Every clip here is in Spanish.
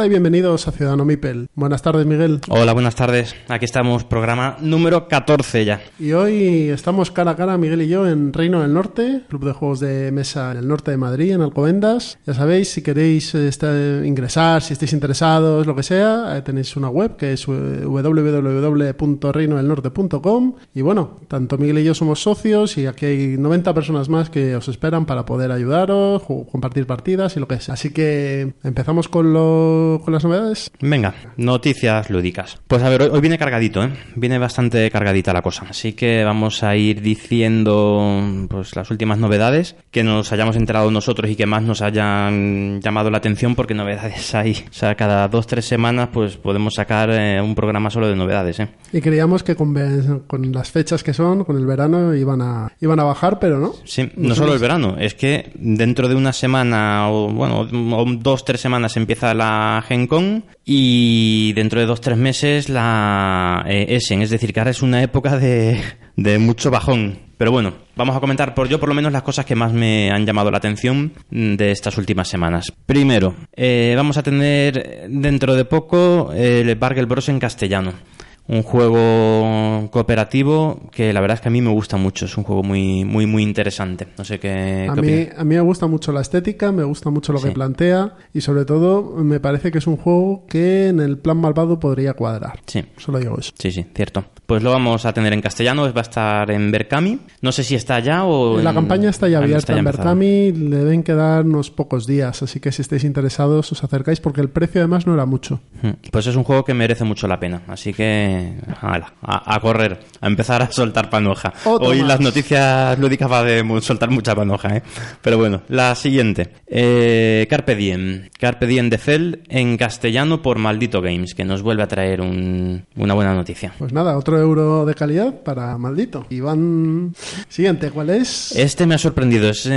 Hola y bienvenidos a Ciudadano Mipel. Buenas tardes, Miguel. Hola, buenas tardes. Aquí estamos, programa número 14 ya. Y hoy estamos cara a cara, Miguel y yo, en Reino del Norte, club de juegos de mesa en el norte de Madrid, en Alcobendas. Ya sabéis, si queréis eh, esta- ingresar, si estáis interesados, lo que sea, eh, tenéis una web que es eh, www.reinodelnorte.com. Y bueno, tanto Miguel y yo somos socios y aquí hay 90 personas más que os esperan para poder ayudaros, compartir partidas y lo que sea. Así que empezamos con, con las novedades. Venga, noticias lúdicas. Pues a ver, hoy, hoy viene cargadito, ¿eh? Viene bastante cargadita la cosa. Así que vamos a ir diciendo pues las últimas novedades que nos hayamos enterado nosotros y que más nos hayan llamado la atención porque novedades hay. O sea, cada dos, tres semanas pues podemos sacar eh, un programa solo de novedades, ¿eh? Y creíamos que con las fechas que son, con el verano, iban a, iban a bajar, pero no. Sí, no solo el verano, es que dentro de una semana o bueno, o dos, tres semanas empieza la Y dentro de dos, tres meses la eh, Essen, es decir, que ahora es una época de, de mucho bajón. Pero bueno, vamos a comentar por yo por lo menos las cosas que más me han llamado la atención mm, de estas últimas semanas. Primero, eh, vamos a tener dentro de poco el Bargel Bros en castellano un juego cooperativo que la verdad es que a mí me gusta mucho. Es un juego muy, muy, muy interesante. No sé qué, A qué mí, a mí me gusta mucho la estética, me gusta mucho lo que plantea y sobre todo me parece que es un juego que en el plan malvado podría cuadrar. Sí. Solo digo eso. Sí, sí, cierto. Pues lo vamos a tener en castellano, va a estar en Berkami. No sé si está ya o... La en- campaña está ya Ah, abierta en. Berkami, le deben quedar unos pocos días, así que si estáis interesados os acercáis porque el precio además no era mucho. Mm, Pues es un juego que merece mucho la pena. Así que, ala, a, a correr, a empezar a soltar panoja. Otro Hoy más. las noticias lúdicas va de soltar mucha panoja, ¿eh? Pero bueno, la siguiente. Eh, Carpe Diem. Carpe Diem de Fell en castellano por Maldito Games, que nos vuelve a traer un- una buena noticia. Pues nada, otro euro de calidad para maldito. Iván, siguiente, ¿cuál es? Este me ha sorprendido, es, eh,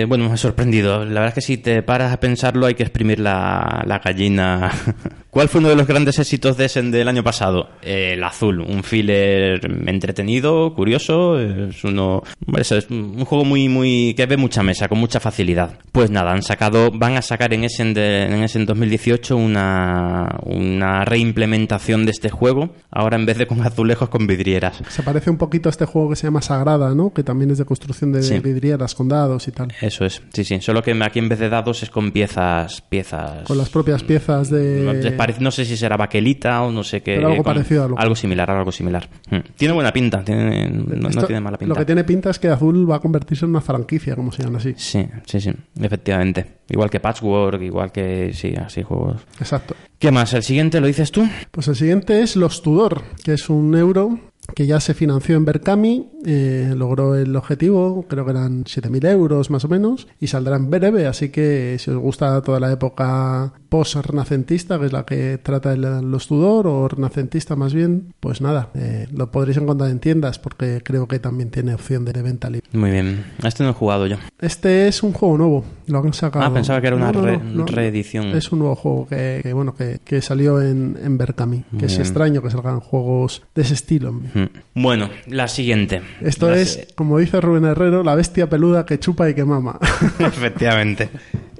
eh, bueno, me ha sorprendido. La verdad es que si te paras a pensarlo hay que exprimir la, la gallina. ¿Cuál fue uno de los grandes éxitos de Essen del año pasado? Eh, el azul, un filler entretenido, curioso, es uno, es un juego muy, muy, que ve mucha mesa, con mucha facilidad. Pues nada, han sacado, van a sacar en de- en Essen 2018 una, una reimplementación de este juego, ahora en vez de con azulejos con vidrieras. Se parece un poquito a este juego que se llama Sagrada, ¿no? Que también es de construcción de Sí. vidrieras con dados y tal. Eso es, sí, sí. Solo que aquí en vez de dados es con piezas, piezas. Con las propias piezas de... No, no sé si será baquelita o no sé qué. Pero algo con- parecido a lo- Algo similar, algo similar. Mm. Tiene buena pinta, tiene, no, tiene mala pinta. Lo que tiene pinta es que Azul va a convertirse en una franquicia, como se llama así. Sí, sí, sí, efectivamente. Igual que Patchwork, igual que, sí, así juegos. Exacto. ¿Qué más? ¿El siguiente lo dices tú? Pues el siguiente es Los Tudor, que es un euro que ya se financió en Berkami, eh, logró el objetivo, creo que eran 7.000 euros más o menos, y saldrá en breve, así que si os gusta toda la época post-renacentista, que es la que trata los Tudor, o renacentista más bien, pues nada, eh, lo podréis encontrar en tiendas, porque creo que también tiene opción de venta libre. Muy bien. A Este no he jugado yo. Este es un juego nuevo, lo han sacado. Ah, pensaba que era una No, re- no, no. reedición. Es un nuevo juego que, que, bueno que, que salió en, en Berkami, que es Bien. extraño que salgan juegos de ese estilo. Mm. Bueno, la siguiente. Esto La es, como dice Rubén Herrero, la bestia peluda que chupa y que mama. Efectivamente.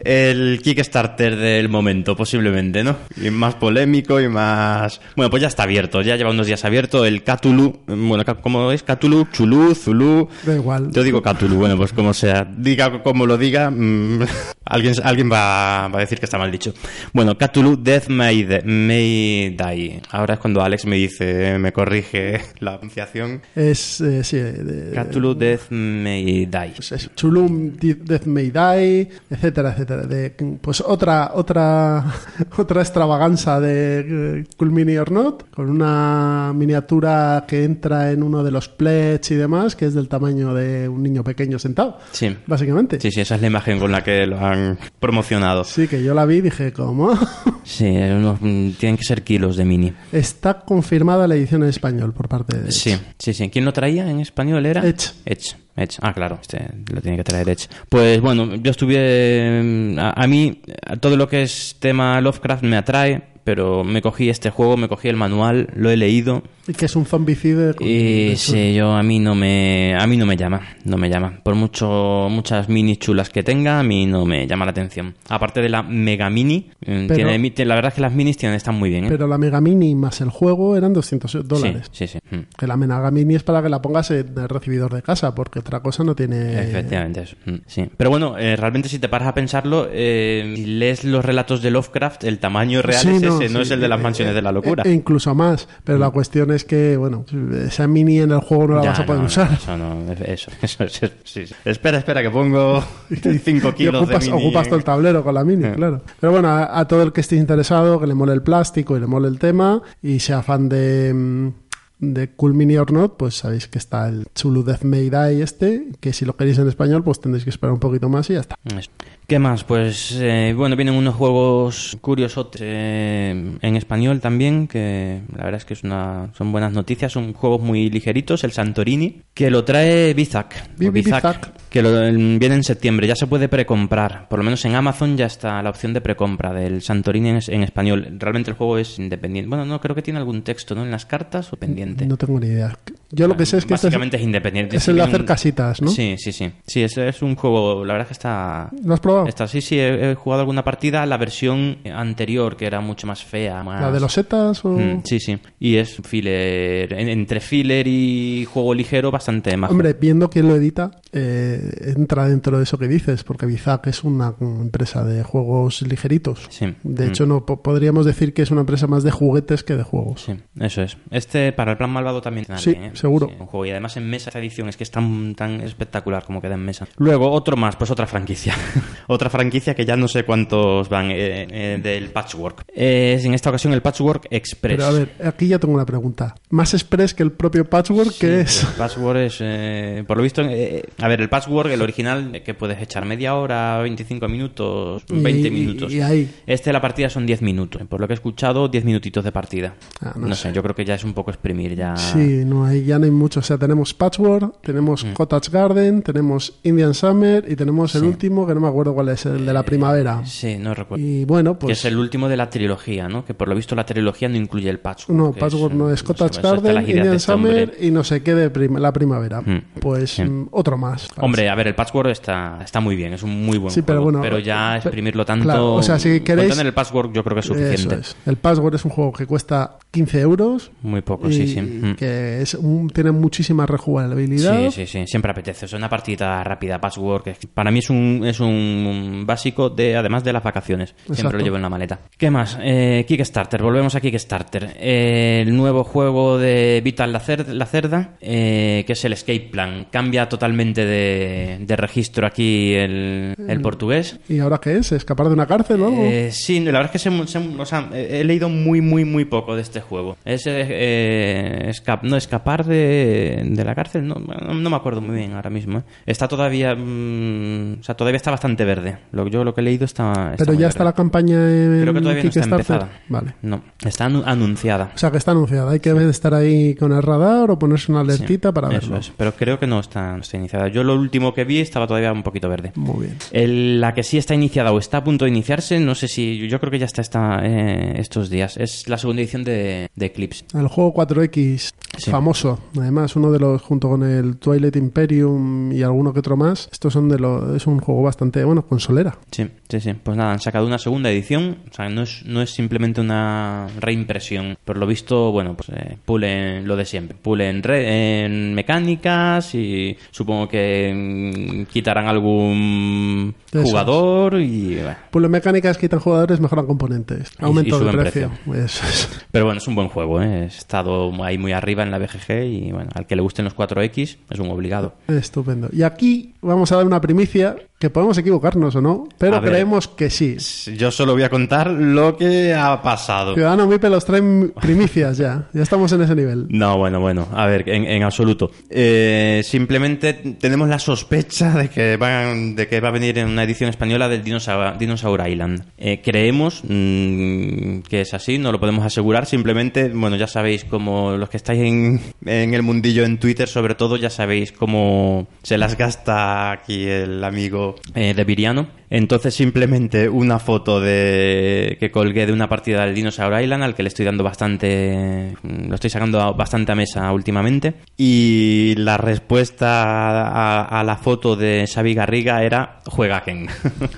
El Kickstarter del momento, posiblemente, ¿no? Y más polémico y más... Bueno, pues ya está abierto, ya lleva unos días abierto el Cthulhu... Bueno, ¿cómo es? Cthulhu, Chulú, Zulu... da igual. Yo digo Cthulhu, bueno, pues como sea. Diga como lo diga, mm, alguien, alguien va, va a decir que está mal dicho. Bueno, Cthulhu Death May, De- May Die. Ahora es cuando Alex me dice, me corrige la pronunciación. Es, eh, sí, de- Cthulhu Death May Die. pues eso, Chulum, Death May Die, etcétera, etcétera. De- de- pues otra otra otra extravaganza de eh, Cool Mini or Not, con una miniatura que entra en uno de los pledge y demás, que es del tamaño de un niño pequeño sentado, Sí. básicamente. Sí, sí, esa es la imagen con la que lo han promocionado. Sí, que yo la vi y dije, ¿cómo? Sí, unos- mm, tienen que ser kilos de mini. Está confirmada la edición en español por parte de... Sí, sí, sí. ¿Quién lo traía en español? ¿Era? Edge. Edge. Edge. Ah, claro, este lo tiene que traer Edge. Pues bueno, yo estuve... mm, A, a mí, todo lo que es tema Lovecraft me atrae, pero me cogí este juego, me cogí el manual, lo he leído Y que es un zombicide y sí, yo a mí no me a mí no me llama, no me llama. Por mucho muchas mini chulas que tenga, a mí no me llama la atención. Aparte de la Mega Mini, mm, Pero- tiene, mi- la verdad es que las minis tienen están muy bien, ¿eh? Pero la Mega Mini más el juego eran 200 dólares. Sí, sí, sí. mm. Que la Mega Mini es para que la pongas en el recibidor de casa, porque otra cosa no tiene... Efectivamente, eso. Mm, Sí. Pero bueno, eh, realmente si te paras a pensarlo, eh, si lees los relatos de Lovecraft, el tamaño real Sí, es ese, no es el de las eh, mansiones de la locura. E incluso más. Pero la cuestión es que, bueno, esa mini en el juego no la Ya, vas a poder no, usar. eso no, eso, eso, eso, sí, sí. Espera, espera, que pongo 5 Y kilos ocupas, de mini. ocupas todo el tablero con la mini, Eh. claro. Pero bueno, a, a todo el que esté interesado, que le mole el plástico y le mole el tema, y sea fan de, mm, de Cool Mini or Not, pues sabéis que está el Chulu Death May Die este, que si lo queréis en español, pues tendréis que esperar un poquito más y ya está. ¿Qué más? Pues eh, bueno, vienen unos juegos curiosos eh, en español también, que la verdad es que es una, son buenas noticias, son juegos muy ligeritos, el Santorini, que lo trae Bizac, Bizac, que lo, viene en septiembre, ya se puede precomprar, por lo menos en Amazon ya está la opción de precompra del Santorini en, en español. Realmente el juego es independiente. Bueno, no, creo que tiene algún texto, ¿no? En las cartas o pendiente. No tengo ni idea. Yo lo que sé es que este es, Básicamente es, independiente. es el de hacer un- casitas, ¿no? Sí, sí, sí. Sí, es, es un juego, la verdad es que está... ¿Lo has probado? Está, sí, sí, he, he jugado alguna partida, la versión anterior, que era mucho más fea. Más... ¿La de los setas o...? Mm, sí, sí. Y es filler, en- entre filler y juego ligero, bastante más. Hombre, viendo quién lo edita, eh, entra dentro de eso que dices, porque Bizac es una empresa de juegos ligeritos. Sí. De Mm. hecho, no po- podríamos decir que es una empresa más de juguetes que de juegos. Sí, eso es. Este para el plan malvado también. Sí, también, ¿eh? Seguro. un juego. Y además en mesa esta edición es que es tan, tan espectacular como queda en mesa. Luego otro más, pues otra franquicia. otra franquicia que ya no sé cuántos van eh, eh, del Patchwork. Es en esta ocasión el Patchwork Express. Pero a ver, aquí ya tengo una pregunta. ¿Más express que el propio Patchwork Sí, que es? El Patchwork es, eh, por lo visto, a ver, el Patchwork, el original, que puedes echar media hora, 25 minutos, 20 Y- minutos. y ahí. Este, la partida son 10 minutos. Por lo que he escuchado, 10 minutitos de partida. Ah, no no sé. yo creo que ya es un poco exprimir ya. Sí, no hay, ya no hay mucho. O sea, tenemos Patchwork, tenemos Mm. Cottage Garden, tenemos Indian Summer y tenemos el último, que no me acuerdo cuál es, el de la primavera. Sí, no recuerdo. Y bueno, que pues... es el último de la trilogía, ¿no? Que por lo visto la trilogía no incluye el Patchwork. No, que Patchwork no es sé, Cottage eso está Garden, Indian este hombre. Summer y no sé qué de prim- la primavera. Mm, Pues sí. mm, otro más. Hombre, a ver, el Patchwork está, está muy bien, es un muy buen Sí, pero juego. bueno, pero ya pe- exprimirlo tanto. claro, o sea, si queréis- el Patchwork yo creo que es Eso suficiente. es. El Password es un juego que cuesta 15 euros. Muy poco, y sí, sí. Mm. que es un- tiene muchísima rejugabilidad. Sí, sí, sí, siempre apetece. Es una partida rápida, Password, que para mí es un, es un básico de, además de las vacaciones. Siempre lo llevo en la maleta. ¿Qué más? Eh, Kickstarter, volvemos a Kickstarter. Eh, el nuevo juego de Vital la, Cer- la Cerda, eh, que es el Escape Plan. Cambia totalmente de, de registro aquí el, el portugués. ¿Y ahora qué es? ¿Escapar de una cárcel o algo? Sí, la verdad es que se- se- o sea, he leído muy, muy, muy poco de este juego. Es eh, eh, esca- no, escapar de, de la cárcel, no, no, no me acuerdo muy bien ahora mismo. ¿eh? Está todavía, mm, o sea, todavía está bastante verde. Lo, yo lo que he leído está. está Pero ya está la campaña en Creo que todavía no está empezada. Vale. No, está anu- anunciada. O sea, que está anunciada. Hay que estar ahí con el radar o ponerse una alertita Sí, para eso verlo. es. Pero creo que no está, no está iniciada. Yo lo último que vi estaba todavía un poquito verde. Muy bien. El- la que sí está iniciada o está a punto de iniciarse, no sé si. Yo creo que ya está esta, eh, estos días. Es la segunda edición de, de Eclipse. El juego 4X Sí. famoso, además uno de los junto con el Twilight Imperium y alguno que otro más, estos son de los es un juego bastante bueno, consolera. Sí, sí, sí. Pues nada, han sacado una segunda edición. O sea, no es, no es simplemente una reimpresión. Por lo visto, bueno, pues eh, pulen lo de siempre. Pulen re- en mecánicas y supongo que mm, quitarán algún Eso jugador y... bueno. Las mecánicas quitan jugadores, mejoran componentes. Aumento suben precio. Eso es. Pero bueno, es un buen juego, ¿eh? He estado ahí muy arriba en la BGG y bueno, al que le gusten los 4X es un obligado. Estupendo. Y aquí vamos a dar una primicia que podemos equivocarnos o no, pero ver. creemos que sí. Yo solo voy a contar lo que ha pasado. Ciudadano Mipe los traen primicias ya. Ya estamos en ese nivel. No, bueno, bueno, a ver, en, en absoluto. Eh, simplemente tenemos la sospecha de que, van, de que va a venir en una edición española del Dinosaur, Dinosaur Island. Eh, creemos mm, que es así, no lo podemos asegurar. Simplemente, bueno, ya sabéis cómo los que estáis en, en el mundillo en Twitter, sobre todo, ya sabéis cómo se las gasta aquí el amigo eh, de Viriano. Entonces, simplemente una foto de que colgué de una partida del Dinosaur Island al que le estoy dando bastante. Lo estoy sacando bastante a mesa últimamente. Y la respuesta a, a la foto de Xavi Garriga era juega Ken.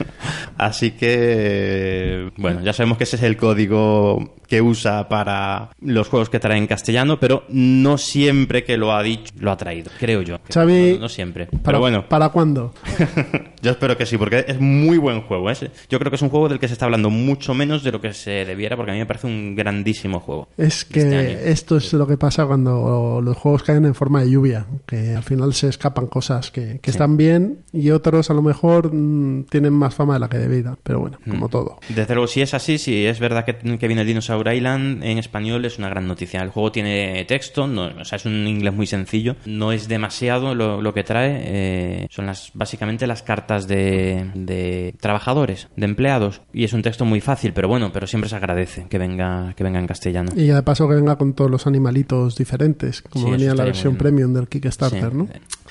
Así que. Bueno, ya sabemos que ese es el código que usa para los juegos que trae en castellano, pero no siempre que lo ha dicho lo ha traído, creo yo. Xavi, No, no siempre. ¿Para, Pero bueno. ¿Para cuándo? Yo espero que sí, porque es muy buen juego. ¿eh? Yo creo que es un juego del que se está hablando mucho menos de lo que se debiera, porque a mí me parece un grandísimo juego. Es que Este año. esto es lo que pasa cuando los juegos caen en forma de lluvia, que al final se escapan cosas que, que están bien y otros a lo mejor mm, tienen más fama de la que debida, pero bueno, como Mm. todo. Desde luego, si es así, si es verdad que, que viene el Island en español, es una gran noticia. El juego tiene texto, no, o sea, es un inglés muy sencillo, no es demasiado lo, lo que trae, eh, son las básicamente las cartas de, de trabajadores, de empleados, y es un texto muy fácil, pero bueno, pero siempre se agradece que venga, que venga en castellano. Y ya de paso que venga con todos los animalitos diferentes, como Sí, venía en la versión premium del Kickstarter, Sí, ¿no?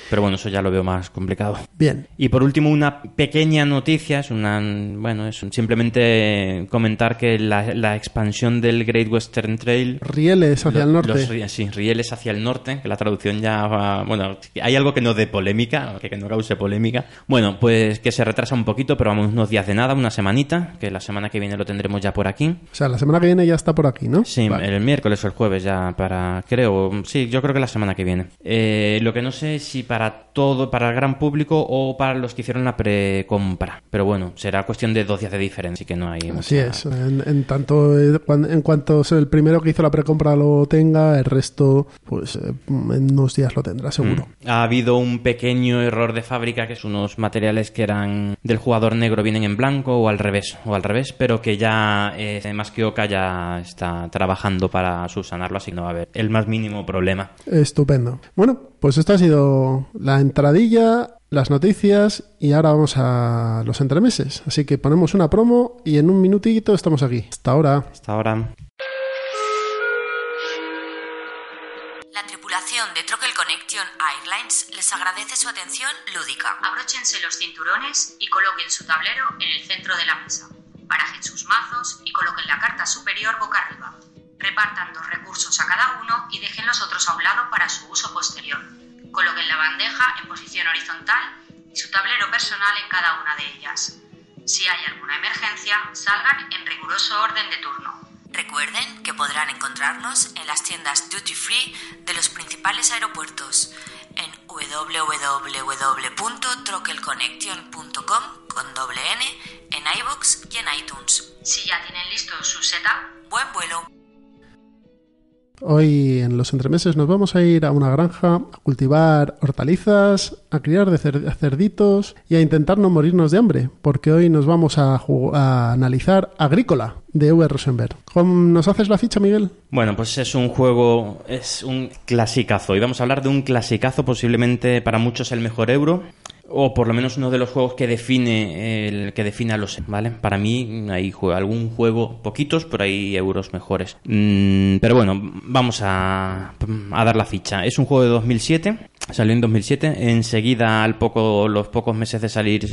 Pero bueno, eso ya lo veo más complicado. Bien. Y por último, una pequeña noticia, es una, bueno, es simplemente comentar que la, la expansión del Great Western Trail Rieles hacia lo- el norte. los sí, rieles hacia el norte, que la traducción ya va... Bueno, hay algo que no dé polémica, que, que no cause polémica. Bueno, pues que se retrasa un poquito, pero vamos unos días de nada, una semanita, que la semana que viene lo tendremos ya por aquí. O sea, la semana que viene ya está por aquí, ¿no? Sí, Vale. el miércoles o el jueves ya para, creo, sí, yo creo que la semana que viene. Eh, lo que no sé es si para todo, para el gran público o para los que hicieron la precompra. Pero bueno, será cuestión de dos días de diferencia, así que no hay Así mucha- es. En, en tanto, eh, en cuanto el primero que hizo la precompra lo tenga, el resto, pues eh, en unos días lo tendrá, seguro. Ha habido un pequeño error de fábrica, que es unos materiales que eran del jugador negro vienen en blanco o al revés, o al revés, pero que ya eh, más que Oca ya está trabajando para subsanarlo, así que no va a haber el más mínimo problema. Estupendo. Bueno, pues esto ha sido la entradilla, las noticias y ahora vamos a los entremeses. Así que ponemos una promo y en un minutito estamos aquí. Hasta ahora. Hasta ahora. La tripulación de Troquel Connection Airlines les agradece su atención lúdica. Abróchense los cinturones y coloquen su tablero en el centro de la mesa. Barajen sus mazos y coloquen la carta superior boca arriba. Repartan dos recursos a cada uno y dejen los otros a un lado para su uso posterior. Coloquen la bandeja en posición horizontal y su tablero personal en cada una de ellas. Si hay alguna emergencia, salgan en riguroso orden de turno. Recuerden que podrán encontrarnos en las tiendas duty free de los principales aeropuertos en www.troquelconnection.com con doble N en iBox y en iTunes. Si ya tienen listo su setup, buen vuelo. Hoy en los entremeses nos vamos a ir a una granja a cultivar hortalizas, a criar de cer- cerditos y a intentar no morirnos de hambre, porque hoy nos vamos a, a analizar Agrícola de V. Rosenberg. ¿Cómo ¿Nos haces la ficha, Miguel? Bueno, pues es un juego, es un clasicazo. Y vamos a hablar de un clasicazo, posiblemente para muchos el mejor euro. O por lo menos uno de los juegos que define el que define a los, ¿vale? Para mí hay algún juego, poquitos, pero hay euros mejores. Mm, pero bueno, vamos a, a dar la ficha. Es un juego de 2007, salió en 2007. Enseguida, al poco, los pocos meses de salir,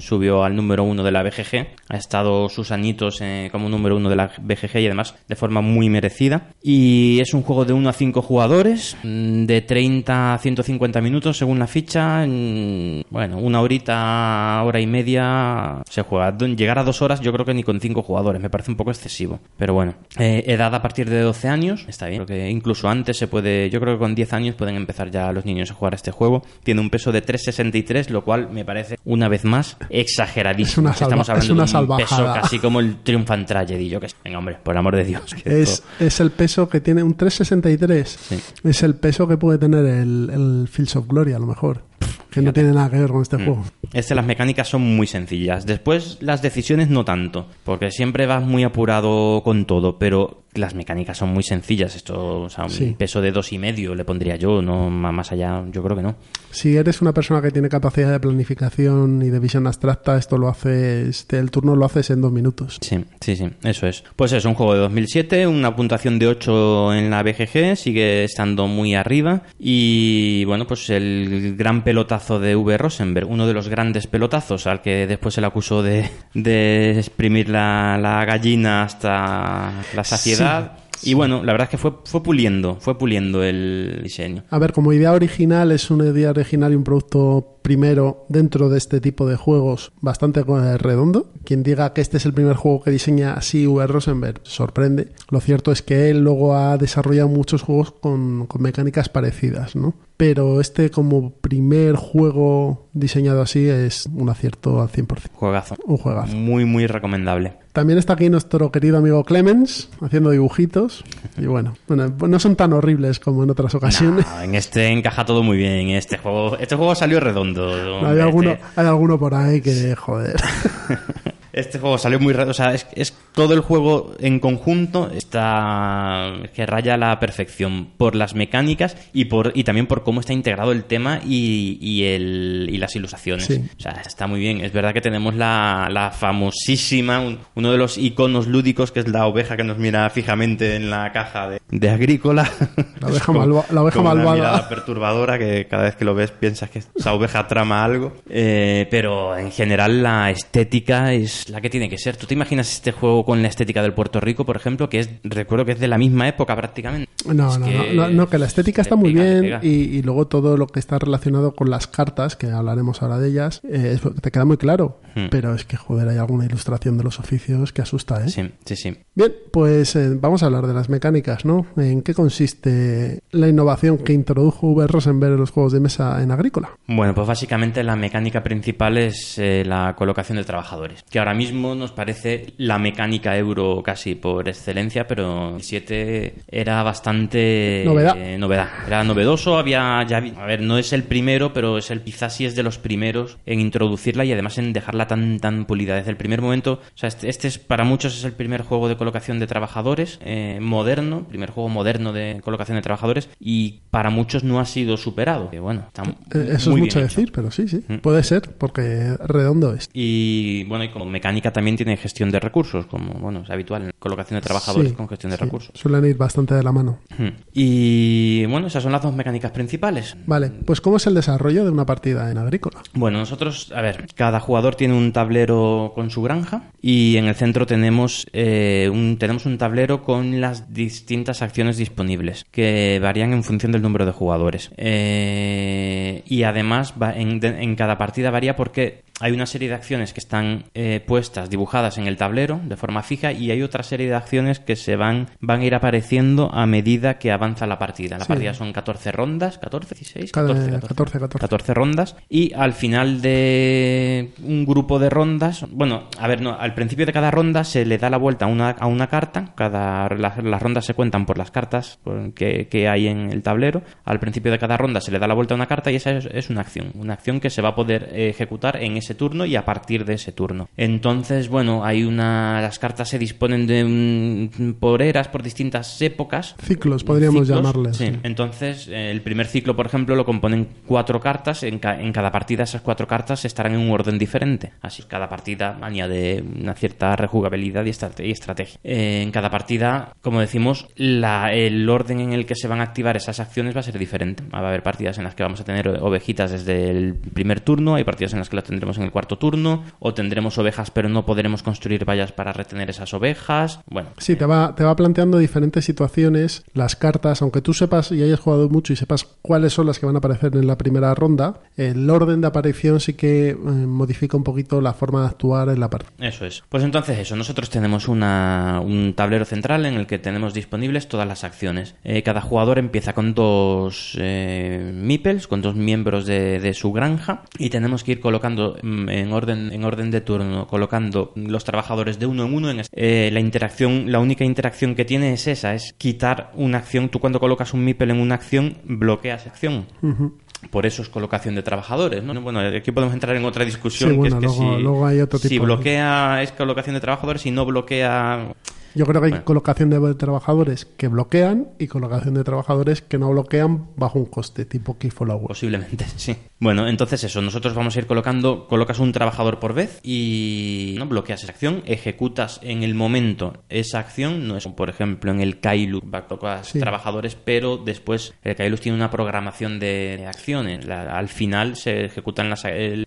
subió al número uno de la BGG. Ha estado sus añitos eh, como número uno de la BGG y además de forma muy merecida. Y es un juego de 1 a 5 jugadores, mm, de 30 a 150 minutos según la ficha. mm, Bueno, una horita, hora y media se juega. Llegar a dos horas yo creo que ni con cinco jugadores, me parece un poco excesivo. Pero bueno, eh, edad a partir de 12 años, está bien. Creo que incluso antes se puede, yo creo que con 10 años pueden empezar ya los niños a jugar a este juego. Tiene un peso de 3,63, lo cual me parece una vez más exageradísimo. Es una Si Estamos es hablando una de un peso casi como el Triumphant Tragedy, yo que sé. Venga, hombre, por el amor de Dios. Es, es el peso que tiene un 363. Sí. Es el peso que puede tener el, el Fields of Glory, a lo mejor. Que no tiene nada que ver con este juego. Este, las mecánicas son muy sencillas. Después, las decisiones no tanto, porque siempre vas muy apurado con todo, pero las mecánicas son muy sencillas. Esto, o sea, un Sí. peso de dos y medio le pondría yo, no más allá, yo creo que no. Si eres una persona que tiene capacidad de planificación y de visión abstracta, esto lo haces, este, el turno lo haces en dos minutos. Sí, sí, sí, eso es. Pues es un juego de 2007, una puntuación de 8 en la BGG, sigue estando muy arriba. Y bueno, pues el gran pelotazo de V. Rosenberg, uno de los grandes pelotazos al que después se le acusó de, de exprimir la, la gallina hasta la saciedad. Y bueno, la verdad es que fue, fue puliendo, fue puliendo el diseño. A ver, como idea original, es una idea original y un producto primero dentro de este tipo de juegos bastante eh, redondo. Quien diga que este es el primer juego que diseña así V. Rosenberg sorprende. Lo cierto es que él luego ha desarrollado muchos juegos con, con mecánicas parecidas, ¿no? Pero este como primer juego diseñado así es un acierto al 100%. Juegazo. Un juegazo. Muy, muy recomendable. También está aquí nuestro querido amigo Clemens haciendo dibujitos. Y bueno, bueno, no son tan horribles como en otras ocasiones. No, en este encaja todo muy bien. Este juego, este juego salió redondo. hay, Este- alguno, hay alguno por ahí que, joder. Este juego salió muy redondo. O sea, es, es todo el juego en conjunto está que raya a la perfección por las mecánicas y por y también por cómo está integrado el tema y, y el, y las ilustraciones. Sí. O sea, está muy bien. Es verdad que tenemos la, la famosísima, un- uno de los iconos lúdicos que es la oveja que nos mira fijamente en la caja de, de agrícola. La oveja como- malva- la oveja una malvada. mirada perturbadora que cada vez que lo ves piensas que esa oveja trama algo. Eh, pero en general la estética es la que tiene que ser. ¿Tú te imaginas este juego con la estética del Puerto Rico, por ejemplo? Que es, recuerdo que es de la misma época prácticamente. No, Es no, que no, no, no, que la estética está muy pega, bien y, y luego todo lo que está relacionado con las cartas, que hablaremos ahora de ellas, eh, te queda muy claro. Hmm. Pero es que, joder, hay alguna ilustración de los oficios que asusta, ¿eh? Sí, sí, sí. Bien, pues eh, vamos a hablar de las mecánicas, ¿no? ¿En qué consiste la innovación que introdujo V. Rosenberg en los juegos de mesa en agrícola? Bueno, pues básicamente la mecánica principal es eh, la colocación de trabajadores, que ahora mismo nos parece la mecánica euro casi por excelencia, pero el 7 era bastante Novedad. eh, novedad. Era novedoso, había ya a ver, no es el primero, pero es el quizás sí es de los primeros en introducirla y además en dejarla tan tan pulida desde el primer momento. O sea, este, este es para muchos es el primer juego de colocación de trabajadores eh, moderno, primer juego moderno de colocación de trabajadores y para muchos no ha sido superado. Que bueno, está Eh, eso muy es mucho bien hecho. decir, pero sí, sí. Mm. Puede ser, porque redondo es. Y bueno, y como mecánica también tiene gestión de recursos, como bueno, es habitual en colocación de trabajadores Sí, con gestión de sí. recursos. Suelen ir bastante de la mano. Y bueno, esas son las dos mecánicas principales. Vale, pues ¿cómo es el desarrollo de una partida en agrícola? Bueno, nosotros, a ver, cada jugador tiene un tablero con su granja y en el centro tenemos, eh, un, tenemos un tablero con las distintas acciones disponibles que varían en función del número de jugadores. Eh, y además va- en, de- en cada partida varía porque hay una serie de acciones que están eh, puestas, dibujadas en el tablero de forma fija y hay otra serie de acciones que se van, van a ir apareciendo a medida que avanza la partida. La Sí. partida son 14 rondas, 14, 16, Cada- 14, 14, 14. 14 rondas y al final de un grupo de rondas, bueno, a ver, no, al principio de cada ronda se le da la vuelta a una, a una carta, cada, las, las rondas se cuentan por las cartas que, que hay en el tablero, al principio de cada ronda se le da la vuelta a una carta y esa es, es una acción, una acción que se va a poder ejecutar en ese turno y a partir de ese turno. Entonces, bueno, hay una, las cartas se disponen de un- por eras, por distintas épocas, Ciclos, podríamos Ciclos, llamarles. sí. sí. Entonces, eh, el primer ciclo, por ejemplo, lo componen cuatro cartas. En, ca- en cada partida, esas cuatro cartas estarán en un orden diferente. Así, cada partida añade una cierta rejugabilidad y, estrate- y estrategia. Eh, en cada partida, como decimos, la- el orden en el que se van a activar esas acciones va a ser diferente. Va a haber partidas en las que vamos a tener ovejitas desde el primer turno, hay partidas en las que la tendremos en el cuarto turno, o tendremos ovejas, pero no podremos construir vallas para retener esas ovejas. Bueno, Sí, te va, te va planteando diferentes situaciones, las cartas, aunque tú sepas y hayas jugado mucho y sepas cuáles son las que van a aparecer en la primera ronda, el orden de aparición sí que eh, modifica un poquito la forma de actuar en la partida. Eso es. Pues entonces eso, nosotros tenemos una, un tablero central en el que tenemos disponibles todas las acciones. Eh, cada jugador empieza con dos eh, meeples, con dos miembros de, de su granja y tenemos que ir colocando mm, en orden, en orden de turno, colocando los trabajadores de uno en uno. En eh, la interacción, la única interacción que tiene es esa, es quitar una acción. Tú cuando colocas un meeple en una acción, bloqueas acción. por eso es colocación de trabajadores. ¿no? Bueno, aquí podemos entrar en otra discusión Sí, que bueno, es que luego- si, luego hay otro si tipo bloquea es colocación de trabajadores y no bloquea Yo creo que hay Bueno. colocación de trabajadores que bloquean y colocación de trabajadores que no bloquean bajo un coste, tipo key follower. Posiblemente, sí. Bueno, entonces eso, nosotros vamos a ir colocando, colocas un trabajador por vez y no bloqueas esa acción, ejecutas en el momento esa acción, no es por ejemplo en el Kailus, va- colocas Sí. trabajadores, pero después el Kailus tiene una programación de acciones. La- al final se ejecutan las- el-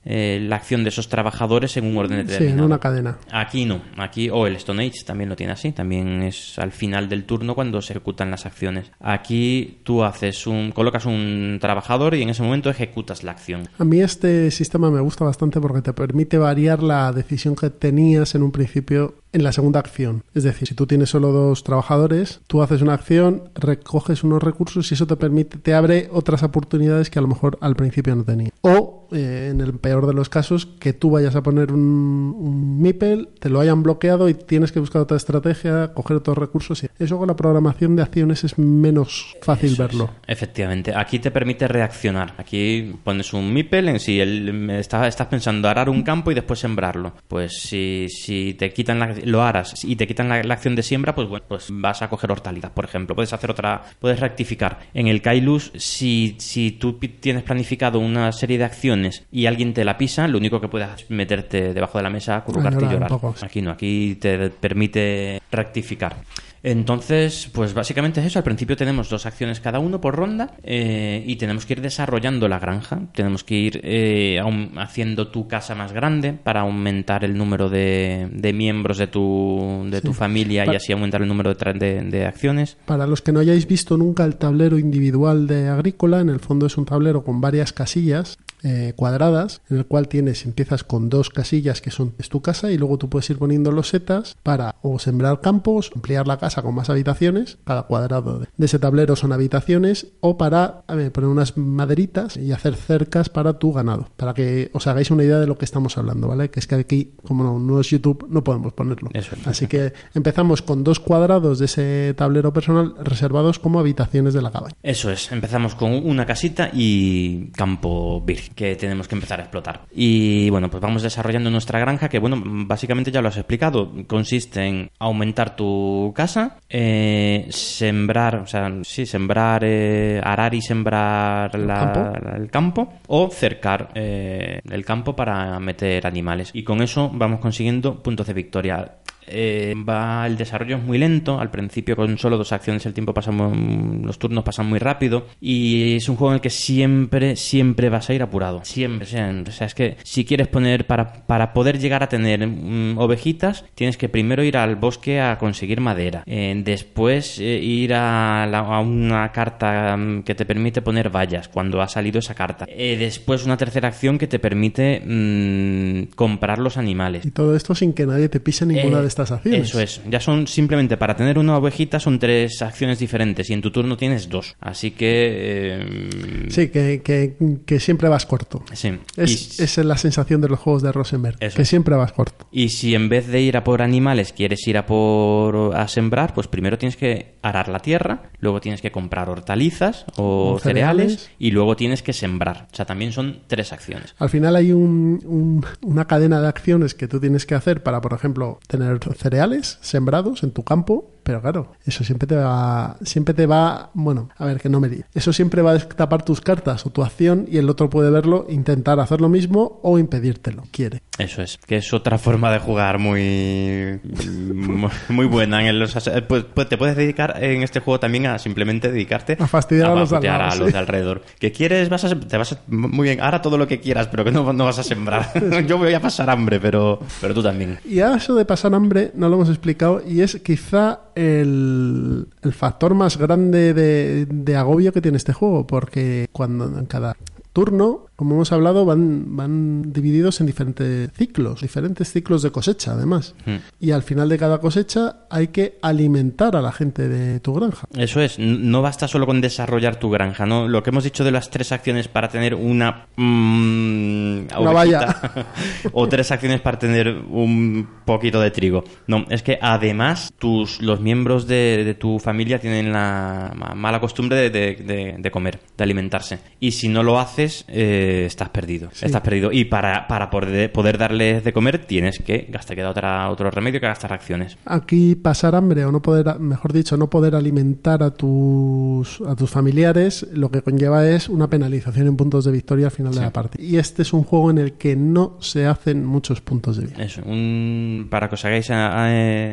la acción de esos trabajadores en un orden Sí, en determinado. una cadena. Aquí no, aquí o el Stone Age también lo tiene así, también es al final del turno cuando se ejecutan las acciones. Aquí tú haces un colocas un trabajador y en ese momento ejecutas la acción. A mí este sistema me gusta bastante porque te permite variar la decisión que tenías en un principio en la segunda acción. Es decir, si tú tienes solo dos trabajadores, tú haces una acción, recoges unos recursos y eso te permite, te abre otras oportunidades que a lo mejor al principio no tenías. O, eh, en el peor de los casos, que tú vayas a poner un, un MIPEL, te lo hayan bloqueado y tienes que buscar otra estrategia, coger otros recursos. Y eso con la programación de acciones es menos fácil Eso es, verlo. Efectivamente, aquí te permite reaccionar. Aquí pones un MIPEL en si está- estás pensando arar un campo y después sembrarlo. Pues si, si te quitan la- lo aras y te quitan la, la acción de siembra, pues bueno, pues vas a coger hortalizas, por ejemplo. Puedes hacer otra, puedes rectificar. En el Kailus, si, si tú tienes planificado una serie de acciones y alguien te la pisa, lo único que puedes es meterte debajo de la mesa, acurrucarte y llorar un llorar. poco, sí. Aquí no, aquí te permite rectificar. Entonces, pues básicamente es eso. Al principio tenemos dos acciones cada uno por ronda eh, y tenemos que ir desarrollando la granja. Tenemos que ir eh, haciendo tu casa más grande para aumentar el número de, de miembros de tu, de tu familia y así aumentar el número de- de acciones. Para los que no hayáis visto nunca el tablero individual de Agrícola, en el fondo es un tablero con varias casillas eh, cuadradas, en el cual tienes, empiezas con dos casillas que son es tu casa y luego tú puedes ir poniendo los setas para o sembrar campos, ampliar la casa con más habitaciones, cada cuadrado de, de ese tablero son habitaciones, o para a ver, poner unas maderitas y hacer cercas para tu ganado, para que os hagáis una idea de lo que estamos hablando, ¿vale? Que es que aquí, como no, no es YouTube, no podemos ponerlo. Eso es. Así que empezamos con dos cuadrados de ese tablero personal reservados como habitaciones de la cabaña. Eso es, empezamos con una casita y campo virgen que tenemos que empezar a explotar. Y bueno, pues vamos desarrollando nuestra granja que, bueno, básicamente ya lo has explicado. Consiste en aumentar tu casa, eh, sembrar, o sea, sí, sembrar, eh, arar y sembrar la- campo. la- el campo o cercar eh, el campo para meter animales. Y con eso vamos consiguiendo puntos de victoria. Eh, va el desarrollo es muy lento. Al principio con solo dos acciones el tiempo pasa muy- los turnos pasan muy rápido. Y es un juego en el que siempre siempre vas a ir apurado. Siempre. Siempre. o sea es que si quieres poner para, para poder llegar a tener mm, ovejitas tienes que primero ir al bosque a conseguir madera. Eh, después eh, ir a, la- a una carta mm, que te permite poner vallas cuando ha salido esa carta. Después una tercera acción que te permite mm, comprar los animales. Y todo esto sin que nadie te pise ninguna de estas acciones. Eso es. Ya son simplemente para tener una ovejita son tres acciones diferentes y en tu turno tienes dos. Así que. eh, Sí, que, que- que siempre vas corto. sí. Es, y, esa es la sensación de los juegos de Rosenberg, Eso que es. siempre vas corto. y si en vez de ir a por animales quieres ir a por a sembrar, pues primero tienes que arar la tierra, luego tienes que comprar hortalizas o, O cereales, cereales. y luego tienes que sembrar. O sea, también son tres acciones. Al final hay un- un- una cadena de acciones que tú tienes que hacer para, por ejemplo, tener cereales sembrados en tu campo, pero claro, eso siempre te va, siempre te va, bueno, a ver que no me di. Eso siempre va a tapar tus cartas o tu acción y el otro puede verlo, intentar hacer lo mismo o impedírtelo, quiere. Eso es, que es otra forma de jugar muy muy buena. En los, ase- pues, pues te puedes dedicar en este juego también a simplemente dedicarte A fastidiar a los de al putear lado, a los de alrededor. Que quieres, vas a, te vas a- muy bien, ahora todo lo que quieras, pero que no, no vas a sembrar. Yo voy a pasar hambre, pero, pero tú también. Y a eso de pasar hambre no lo hemos explicado y es quizá el, el factor más grande de, de agobio que tiene este juego, porque cuando en cada turno como hemos hablado, van, van divididos en diferentes ciclos, diferentes ciclos de cosecha, además. Mm. Y al final de cada cosecha hay que alimentar a la gente de tu granja. Eso es, no basta solo con desarrollar tu granja, ¿no? Lo que hemos dicho de las tres acciones para tener una... mm, Una valla. o tres acciones para tener un poquito de trigo. No, es que además tus, los miembros de, de tu familia tienen la ma- mala costumbre de, de- de- de comer, de alimentarse. Y si no lo haces, eh, estás perdido. Estás perdido. Y para, para poder, poder darles de comer, tienes que gastar, queda otra, otro remedio que gastar acciones. Aquí pasar hambre o no poder, mejor dicho, no poder alimentar a tus, a tus familiares, lo que conlleva es una penalización en puntos de victoria al final de la partida. Y este es un juego en el que no se hacen muchos puntos de victoria. Eso, un, para que os hagáis a-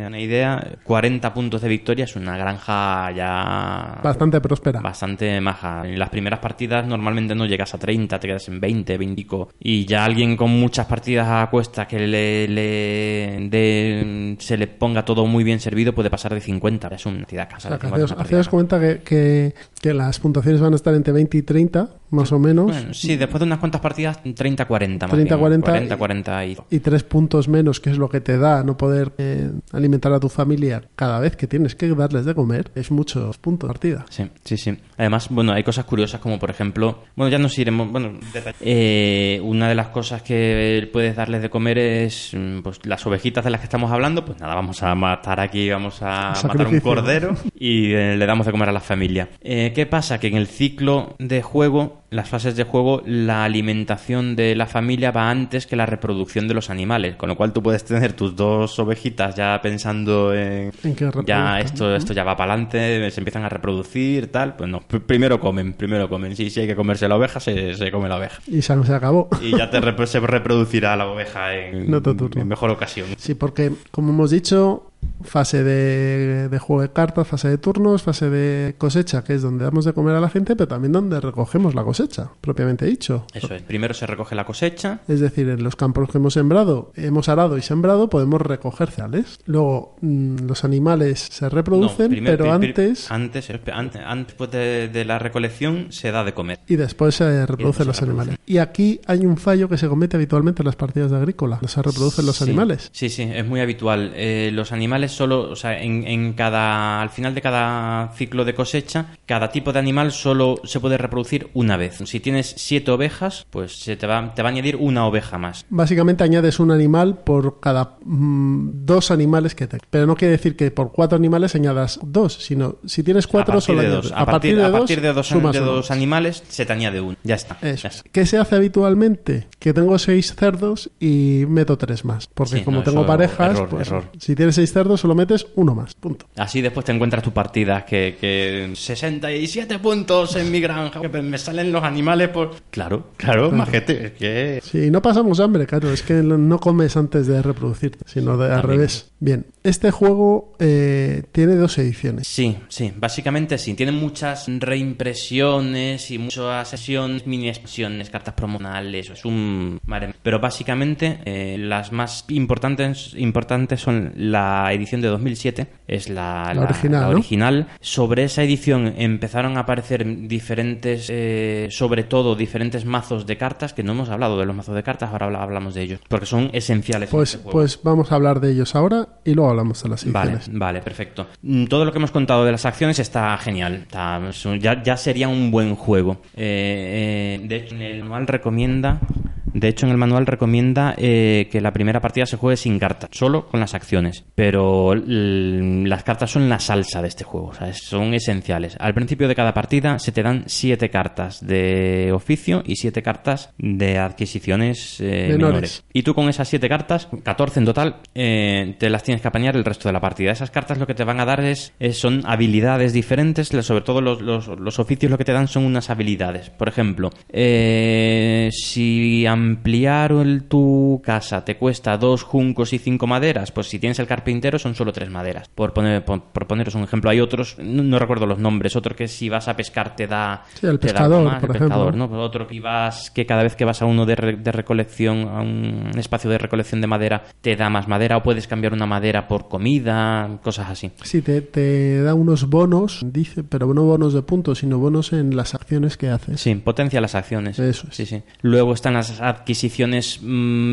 a- una idea, 40 puntos de victoria es una granja ya Bastante próspera. bastante maja. En las primeras partidas normalmente no llegas a 30, te quedas en 20, 20 y ya alguien con muchas partidas a cuesta que le, le se le ponga todo muy bien servido puede pasar de 50. Es una cantidad O casa sea, de que 50 haceos, una haceos partida. cuenta que, que, que las puntuaciones van a estar entre 20 y 30, más o menos. Bueno, sí, después de unas cuantas partidas, 30-40 más 30, bien. 40 40, 40 y... y tres puntos menos, que es lo que te da no poder eh, alimentar a tu familia cada vez que tienes que darles de comer, es muchos puntos de partida. Sí, sí, sí. Además, bueno, hay cosas curiosas como, por ejemplo, bueno, ya nos iremos, bueno, eh, una de las cosas que puedes darles de comer es, mm, pues, las ovejitas de las que estamos hablando, pues nada, vamos a matar aquí, vamos a matar un cordero y eh, le damos de comer a la familia. Eh, ¿Qué pasa? Que en el ciclo de juego, las fases de juego, la alimentación de la familia va antes que la reproducción de los animales, con lo cual tú puedes tener tus dos ovejitas ya pensando en... En ya esto, esto ya va para adelante, se empiezan a reproducir, tal, pues no, pr- primero comen, primero comen. Sí, si hay que comerse la oveja, se, se come la oveja. Y se, se acabó. Y ya te se reproducirá la oveja en, No en mejor ocasión. Sí, porque como hemos dicho, fase de, de juego de cartas, fase de turnos, fase de cosecha, que es donde damos de comer a la gente, pero también donde recogemos la cosecha, propiamente dicho. Eso es, primero se recoge la cosecha, Es decir, en los campos que hemos sembrado, hemos arado y sembrado, podemos recoger cereales. Luego, mm, los animales se reproducen, No, pero antes antes, antes, antes de, de la recolección se da de comer. y después se reproducen después se los animales. Y aquí hay un fallo que se comete habitualmente en las partidas de agrícola. No se reproducen los Sí, animales. Sí, sí, es muy habitual. Eh, los animales solo, o sea, en, en cada, al final de cada ciclo de cosecha, cada tipo de animal solo se puede reproducir una vez. Si tienes siete ovejas, pues se te va, te va a añadir una oveja más. Básicamente añades un animal por cada mm, dos animales que tengas. Pero no quiere decir que por cuatro animales añadas dos, sino si tienes cuatro solo de dos. A, partir, a partir de dos, sumas de dos animales se te añade uno. Ya está. Eso. Ya es. está. ¿Qué se hace habitualmente? Que tengo seis cerdos y meto tres más. Porque Sí, como no, tengo eso, parejas, error, pues, error. si tienes seis cerdos solo metes uno más. Punto. Así después te encuentras tu partida que, que 67 puntos en mi granja, que me salen los animales por... Claro, claro, majete, es que... Sí, no pasamos hambre, claro. Es que no comes antes de reproducirte, sino de, al revés. Bien, este juego eh, tiene dos ediciones. Sí, sí, básicamente sí. Tiene muchas reimpresiones y muchas sesiones, mini expansiones, cartas promocionales. Es un Pero básicamente eh, las más importantes, importantes son la edición de 2007, es la, La original. Sobre esa edición empezaron a aparecer diferentes, eh, sobre todo diferentes mazos de cartas, que no hemos hablado de los mazos de cartas, ahora habla- hablamos de ellos, porque son esenciales. en Pues, este juego. pues vamos a hablar de ellos ahora y luego hablamos de las Vale, ediciones. vale, perfecto. Mm, Todo lo que hemos contado de las acciones está genial. Está- ya, ya sería un buen juego. Eh, eh, de hecho, en el manual recomienda. De hecho, en el manual recomienda eh, que la primera partida se juegue sin cartas, solo con las acciones. Pero las cartas son la salsa de este juego, o sea, es- son esenciales. Al principio de cada partida se te dan siete cartas de oficio y siete cartas de adquisiciones eh, Menores. menores. Y tú con esas siete cartas, 14 en total, eh, te las tienes que apañar el resto de la partida. Esas cartas lo que te van a dar es, son habilidades diferentes, sobre todo los, los- los oficios lo que te dan son unas habilidades. Por ejemplo, eh, si ampliar el- tu casa te cuesta dos juncos y cinco maderas, pues si tienes el carpintero son solo tres maderas. Por, poner, por, por poneros un ejemplo, hay otros, no, no recuerdo los nombres, otro que si vas a pescar te da... Sí, el te da algo pescador, más, por el pescador. ¿no? Otro que vas, que cada vez que vas a uno de, re- de recolección, a un espacio de recolección de madera, te da más madera o puedes cambiar una madera por comida, cosas así. Sí, te, te da unos bonos, dice, pero no bonos de puntos, sino bonos en las acciones que haces. Sí, potencia las acciones. Eso es. Sí, sí. Luego están las adquisiciones mm,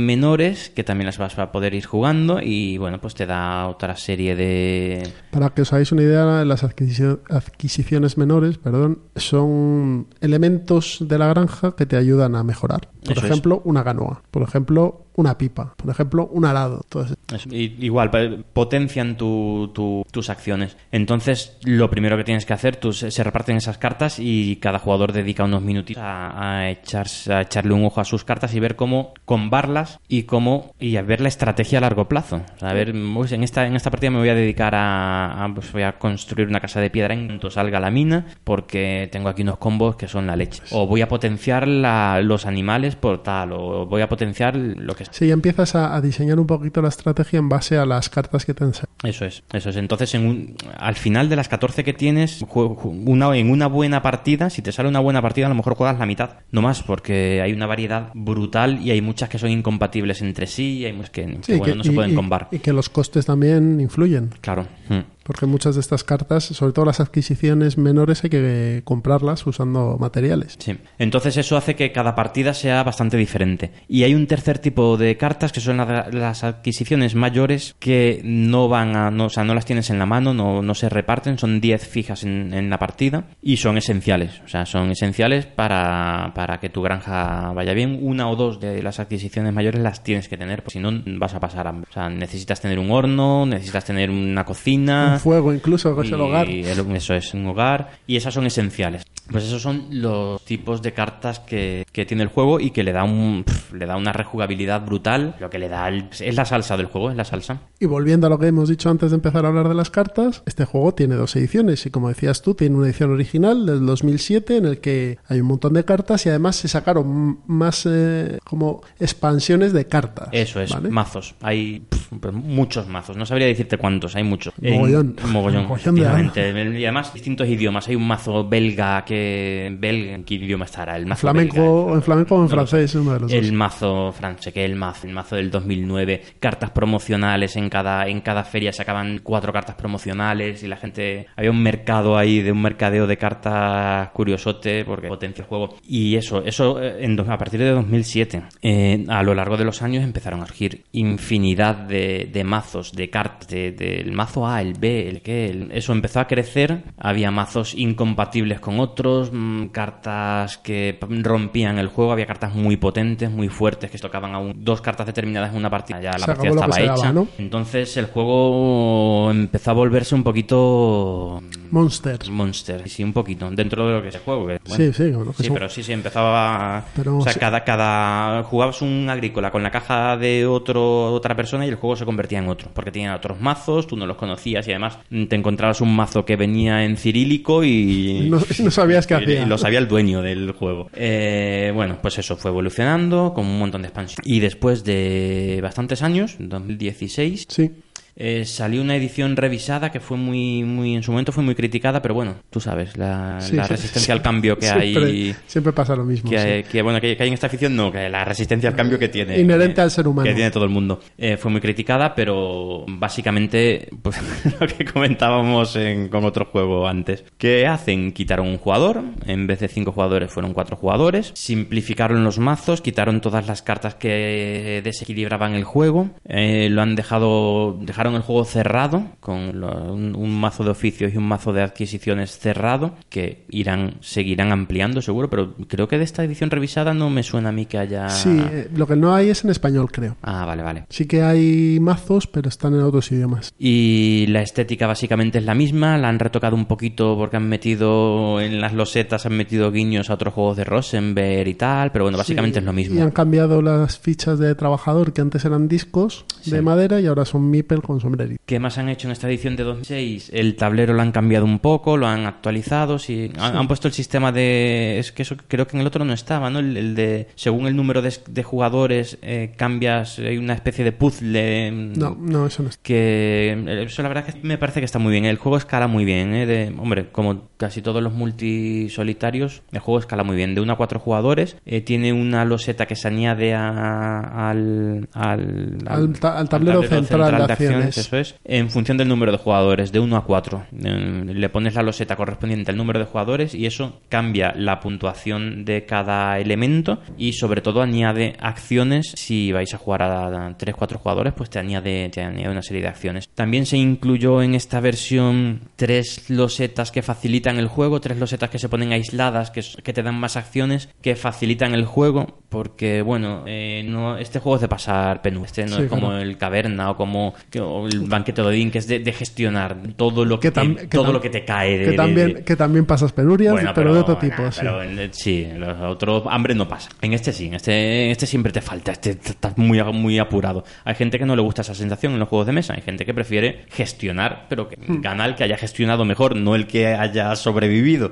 menores, que también las vas a poder ir jugando y bueno, pues te da otra serie de... Para que os hagáis una idea, las adquisicio- adquisiciones menores, perdón, son elementos de la granja que te ayudan a mejorar. Por Eso es. ejemplo, una canoa. Por ejemplo, una pipa. Por ejemplo, un arado. Todo igual, potencian tu- tu- tus acciones. Entonces, lo primero que tienes que hacer, tú, se, reparten esas cartas y cada jugador dedica unos minutitos a, echarse- a echarle un ojo a sus cartas y ver cómo combarlas y cómo y a ver la estrategia a largo plazo. A ver, pues, en esta, en esta partida me voy a dedicar a, pues, voy a construir una casa de piedra en cuanto salga la mina porque tengo aquí unos combos que son la leche. O voy a potenciar los animales por tal, o voy a potenciar lo que Sí, ya empiezas a diseñar un poquito la estrategia en base a las cartas que te salido. Eso es, eso es. Entonces, en un- al final de las 14 que tienes, una, en una buena partida, si te sale una buena partida, a lo mejor juegas la mitad. No más, porque hay una variedad brutal y hay muchas que son incompatibles entre sí y hay muchas que, bueno, que- no se y- pueden combar. Y que los costes también influyen. Claro. Mm. Porque muchas de estas cartas, sobre todo las adquisiciones menores, hay que comprarlas usando materiales. Sí. Entonces eso hace que cada partida sea bastante diferente. Y hay un tercer tipo de cartas que son la- las adquisiciones mayores que no van a, no, o sea, no las tienes en la mano, no, no se reparten, son 10 fijas en, en la partida y son esenciales. O sea, son esenciales para, para que tu granja vaya bien. Una o dos de las adquisiciones mayores las tienes que tener, porque si no vas a pasar hambre. O sea, necesitas tener un horno, necesitas tener una cocina. Un fuego incluso, que es el hogar. el- eso es, un hogar. Y esas son esenciales. Pues esos son los tipos de cartas que, que tiene el juego y que le da un le da una rejugabilidad brutal. Lo que le da el- es la salsa del juego, es la salsa. Y volviendo a lo que hemos dicho antes de empezar a hablar de las cartas, este juego tiene dos ediciones y como decías tú, tiene una edición original del 2007 en el que hay un montón de cartas y además se sacaron más eh, como expansiones de cartas. Eso es, ¿vale? mazos. Hay pues, muchos mazos. No sabría decirte cuántos, hay muchos. Mogollón. En- mogollón, Mogollón de efectivamente. Y además distintos idiomas. Hay un mazo belga que... belga ¿Qué idioma estará? El mazo Flamenco, belga. en flamenco o en No francés, uno de los el dos. mazo francés, que el mazo, el mazo del 2009, cartas promocionales en cada en cada feria sacaban cuatro cartas promocionales y la gente había un mercado ahí de un mercadeo de cartas curiosote porque potencia el juego y eso eso eh, en a partir de 2007 eh, a lo largo de los años empezaron a surgir infinidad de, de mazos de cartas de- del mazo A el B el que el- eso empezó a crecer había mazos incompatibles con otros mm, cartas que rompían el juego había cartas muy potentes muy fuertes que tocaban a un- dos cartas determinadas en una partida ya la Se partida estaba se hecha daba, ¿no? entonces el juego empezó a volverse un poquito Monsters. monster sí un poquito dentro de lo que es el juego que, bueno, Sí, sí, bueno, que Sí, son- pero sí, sí, empezaba a... Pero o sea, sí. cada, cada... Jugabas un agrícola con la caja de otro otra persona y el juego se convertía en otro. Porque tenía otros mazos, tú no los conocías y además mm, te encontrabas un mazo que venía en cirílico y... No- no sabías qué hacía. Y lo sabía el dueño del juego. Eh, bueno, pues eso fue evolucionando con un montón de expansión. Y después de bastantes años, 2016, Sí. Eh, salió una edición revisada que fue muy, muy, en su momento fue muy criticada, pero bueno, tú sabes, la, Sí, la sí, resistencia sí. al cambio que siempre, hay Siempre pasa lo mismo. que, sí. hay- que, bueno que, que hay en esta afición no que la resistencia al cambio que tiene Inherente al ser humano. que tiene todo el mundo Eh, fue muy criticada pero básicamente pues, lo que comentábamos en- con otro juego antes ¿qué hacen? quitaron un jugador en vez de cinco jugadores fueron cuatro jugadores simplificaron los mazos quitaron todas las cartas que desequilibraban el juego eh, lo han dejado dejaron el juego cerrado con un, un mazo de oficios y un mazo de adquisiciones cerrado que irán seguirán ampliando seguro pero creo que de esta edición revisada no me suena a mí que haya Sí, eh, lo que no hay es en español, creo. ah vale vale Sí que hay mazos, pero están en otros idiomas. y la estética básicamente es la misma, la han retocado un poquito porque han metido en las losetas, han metido guiños a otros juegos de Rosenberg y tal, pero bueno, básicamente Sí, es lo Y mismo. han cambiado las fichas de trabajador que antes eran discos Sí. de madera y ahora son Mipel con con sombrerito. ¿Qué más han hecho en esta edición de 2006? El tablero lo han cambiado un poco, lo han actualizado, sí. Han, han puesto el sistema de... Es que eso creo que en el otro no estaba, ¿no? El, el de... Según el número de, de jugadores eh, cambias, hay una especie de puzzle... No, no, eso no está. que eh, eso la verdad que me parece que está muy bien el juego escala muy bien ¿eh? de, hombre como casi todos los multisolitarios el juego escala muy bien de 1 a 4 jugadores eh, tiene una loseta que se añade a- al, al, Al ta- al tablero central de eso es. En función del número de jugadores de 1 a 4 Eh, le pones la loseta correspondiente al número de jugadores y eso cambia la puntuación de cada elemento y sobre todo añade acciones. Si vais a jugar a 3-4 jugadores pues te añade, te añade una serie de acciones. También se incluyó en esta versión tres losetas que facilitan el juego tres losetas que se ponen aisladas que, que te dan más acciones que facilitan el juego porque bueno eh, no este juego es de pasar penú. Este no Sí, es como claro. el caverna o como que- o el banquete de Odín que es de, de gestionar todo lo que, Que tam- te, que todo tam- lo que te cae de, Que también, de- que también pasas penurias, bueno, pero, de otro tipo. nah, sí. pero en- sí, en los otros hambre no pasa. En este sí, en este, en este siempre te falta, este t- estás muy, muy apurado. Hay gente que no le gusta esa sensación en los juegos de mesa, hay gente que prefiere gestionar, pero que Hmm. gana el que haya gestionado mejor, no el que haya sobrevivido.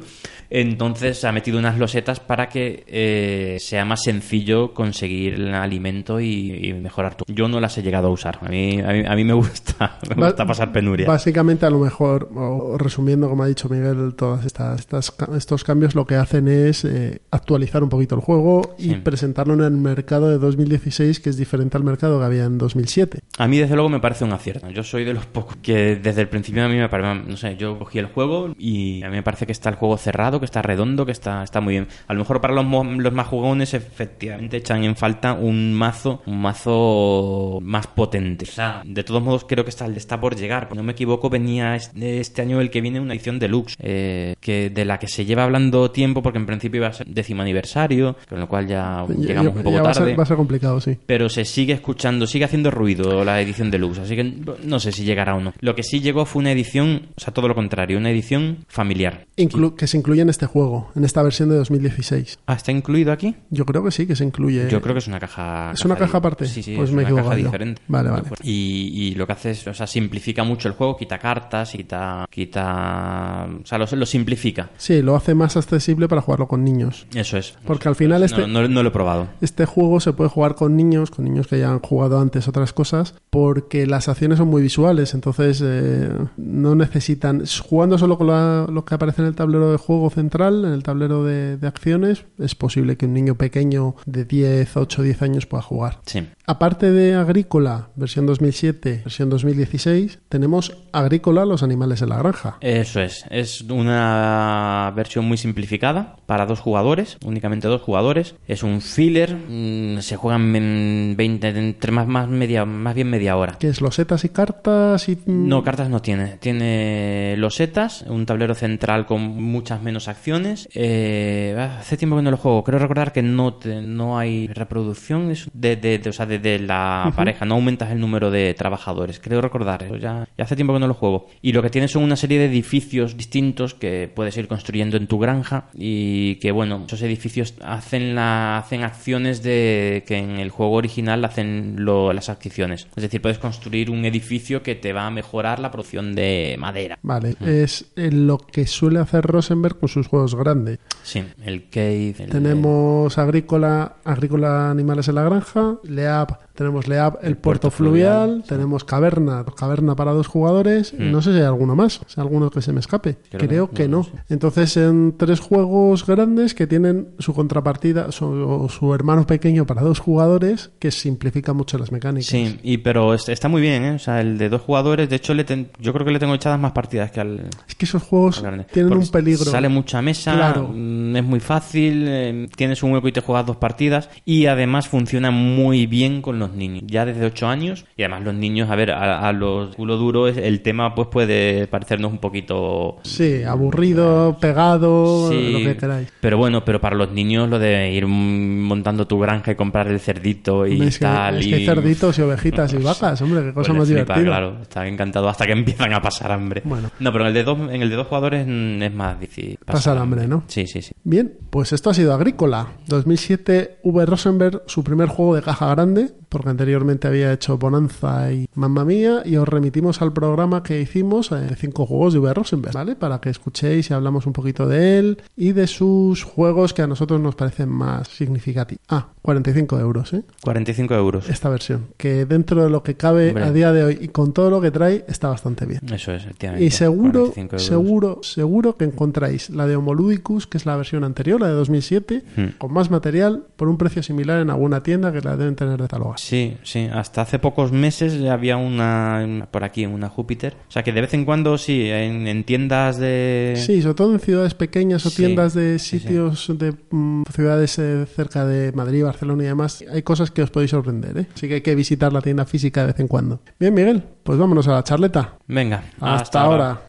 Entonces ha metido unas losetas para que eh, sea más sencillo conseguir el alimento y, y mejorar tu. Yo no las he llegado a usar. A mí, a mí, a mí me pasar penuria. Básicamente, a lo mejor, o resumiendo, como ha dicho Miguel, todos estos cambios lo que hacen es eh, actualizar un poquito el juego y presentarlo en el mercado de 2016, que es diferente al mercado que había en 2007. A mí, desde luego, me parece un acierto. Yo soy de los pocos que desde el principio a mí me parece, no sé, yo cogí el juego y a mí me parece que está el juego cerrado, que está redondo, que está, está muy bien. A lo mejor para los, los más jugones, efectivamente, echan en falta un mazo, un mazo más potente. O sea, de todos modos, creo que está, está por llegar. Si no me equivoco, venía este, año el que viene una edición deluxe, eh, que de la que se lleva hablando tiempo, porque en principio iba a ser décimo aniversario, con lo cual ya llegamos ya- un poco a tarde ser- va a ser complicado, sí. pero se sigue escuchando, sigue haciendo ruido la edición deluxe, así que no sé si llegará o no. Lo que sí llegó fue una edición, o sea, todo lo contrario, una edición familiar. Inclu- que se incluye en este juego, en esta versión de 2016. Ah, ¿está incluido aquí? Yo creo que sí, que se incluye. Yo creo que es una caja. ¿Es una caja aparte? Sí, sí, Pues es me una caja diferente. Vale, vale. Y, y lo que hace es, o sea, simplifica mucho el juego, quita cartas, quita. quita o sea, lo, lo simplifica. Sí, lo hace más accesible para jugarlo con niños. Eso es. Porque al final este- no, no lo he probado. Este juego se puede jugar con niños, con niños que ya han jugado antes otras cosas, porque las acciones son muy visuales, entonces eh, no necesitan... Jugando solo con la- lo que aparece en el tablero de juego central, en el tablero de, de acciones, es posible que un niño pequeño de 10, 8, 10 años pueda jugar. Sí. Aparte de Agrícola, versión 2007, versión 2016, tenemos Agrícola, los animales en la granja. Eso es. Es una versión muy simplificada para dos jugadores, únicamente dos jugadores. Es un filler. mm, Se juegan en 20, entre más, más, media, más bien media hora. Que es losetas y cartas y... No, cartas no tiene. Tiene losetas, un tablero central con muchas menos acciones. Eh, hace tiempo que no lo juego. Creo recordar que no, te- no hay reproducción de, de, de- o sea, de, de la pareja. No aumentas el número de trabajadores. Creo recordar. eso Ya, ya hace tiempo que no lo juego. Y lo que tiene son una serie de edificios distintos que puedes ir construyendo en tu granja. Y que, bueno, esos edificios hacen, la, hacen acciones de que en el juego original hacen lo- las adquisiciones. Es decir, puedes construir un edificio que te va a mejorar la producción de madera. Vale, es eh, lo que suele hacer Rosenberg con sus juegos grandes. Sí, el cave. el- Tenemos Agrícola, Agrícola Animales en la Granja, Leab, tenemos el, puerto, puerto fluvial, fluvial, sí. tenemos Caverna, Caverna para dos jugadores, Mm. no sé si hay alguno más, si hay alguno que se me escape. Creo Creo, que no, no. Entonces, en tres juegos grandes que tienen su contrapartida, su, o su hermano pequeño para dos jugadores, que simplifica mucho las mecánicas. Sí, y, pero est- está muy bien, ¿eh? O sea, el de dos jugadores, de hecho, le ten- yo creo que le tengo echadas más partidas que al, Es que esos juegos tienen Porque un peligro. Sale mucha mesa, Claro. mm, es muy fácil, eh, tienes un hueco y te juegas dos partidas, y además funciona muy bien con los niños. Ya desde 8 años, y además los niños, a ver, a, a los culo duro, el tema pues puede parecernos un poquito Sí, aburrido, pegado, Sí, lo que queráis. Pero bueno, pero para los niños lo de ir montando tu granja y comprar el cerdito y es que, tal. es que hay y- cerditos y ovejitas y vacas, hombre, qué cosa Pues más flipa, divertida. Claro, están encantados hasta que empiezan a pasar hambre. Bueno. No, pero en el de dos, en el de dos jugadores mm, es más difícil. Pasar hambre, ¿no? Sí, sí, sí. Bien, pues esto ha sido Agrícola. 2007, V. Rosenberg, su primer juego de caja grande, porque anteriormente había hecho Bonanza y Mamma Mía, y os remitimos al programa que hicimos eh, de cinco juegos de V. Rosenberg, ¿vale? Para que escuchéis y hablamos un poquito de él y de sus juegos que a nosotros nos parecen más significativos. Ah, 45 euros, ¿eh? 45 euros. Esta versión, que dentro de lo que cabe Hombre. a día de hoy y con todo lo que trae, está bastante bien. Eso es, efectivamente. Y seguro, 45 euros. seguro, seguro que encontráis la de Homoludicus, que es la versión anterior, la de 2007, Hmm. con más material, por un precio similar en alguna tienda que la deben tener catalogadas. Sí, sí, hasta hace pocos meses había una, por aquí, una Júpiter. O sea que de vez en cuando sí, en, en tiendas de... Sí, sobre todo en ciudades pequeñas o Sí, tiendas de sí, sí. sitios de mm, ciudades eh, cerca de Madrid, Barcelona y demás, hay cosas que os podéis sorprender, ¿eh? Así que hay que visitar la tienda física de vez en cuando. Bien, Miguel, pues vámonos a la charleta. Venga, Hasta, ahora.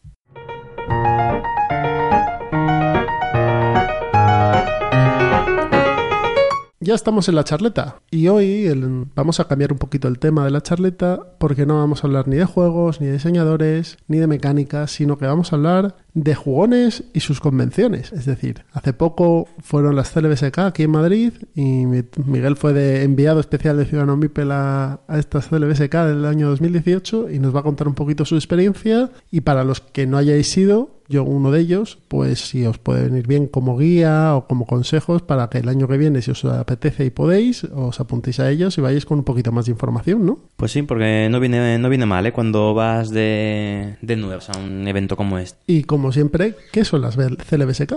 Ya estamos en la charleta. Y hoy vamos a cambiar un poquito el tema de la charleta porque no vamos a hablar ni de juegos, ni de diseñadores, ni de mecánicas, sino que vamos a hablar de jugones y sus convenciones. Es decir, hace poco fueron las CLBSK aquí en Madrid y mi- Miguel fue de enviado especial de Ciudadano Mipel a, a estas CLBSK del año 2018 y nos va a contar un poquito su experiencia y para los que no hayáis ido, yo uno de ellos, pues si os puede venir bien como guía o como consejos para que el año que viene, si os apetece y podéis, os apuntéis a ellos y vayáis con un poquito más de información, ¿no? Pues sí, porque no viene, no viene mal, ¿eh? Cuando vas de, de nuevas a un evento como este. Y como siempre, ¿qué son las CLBSK?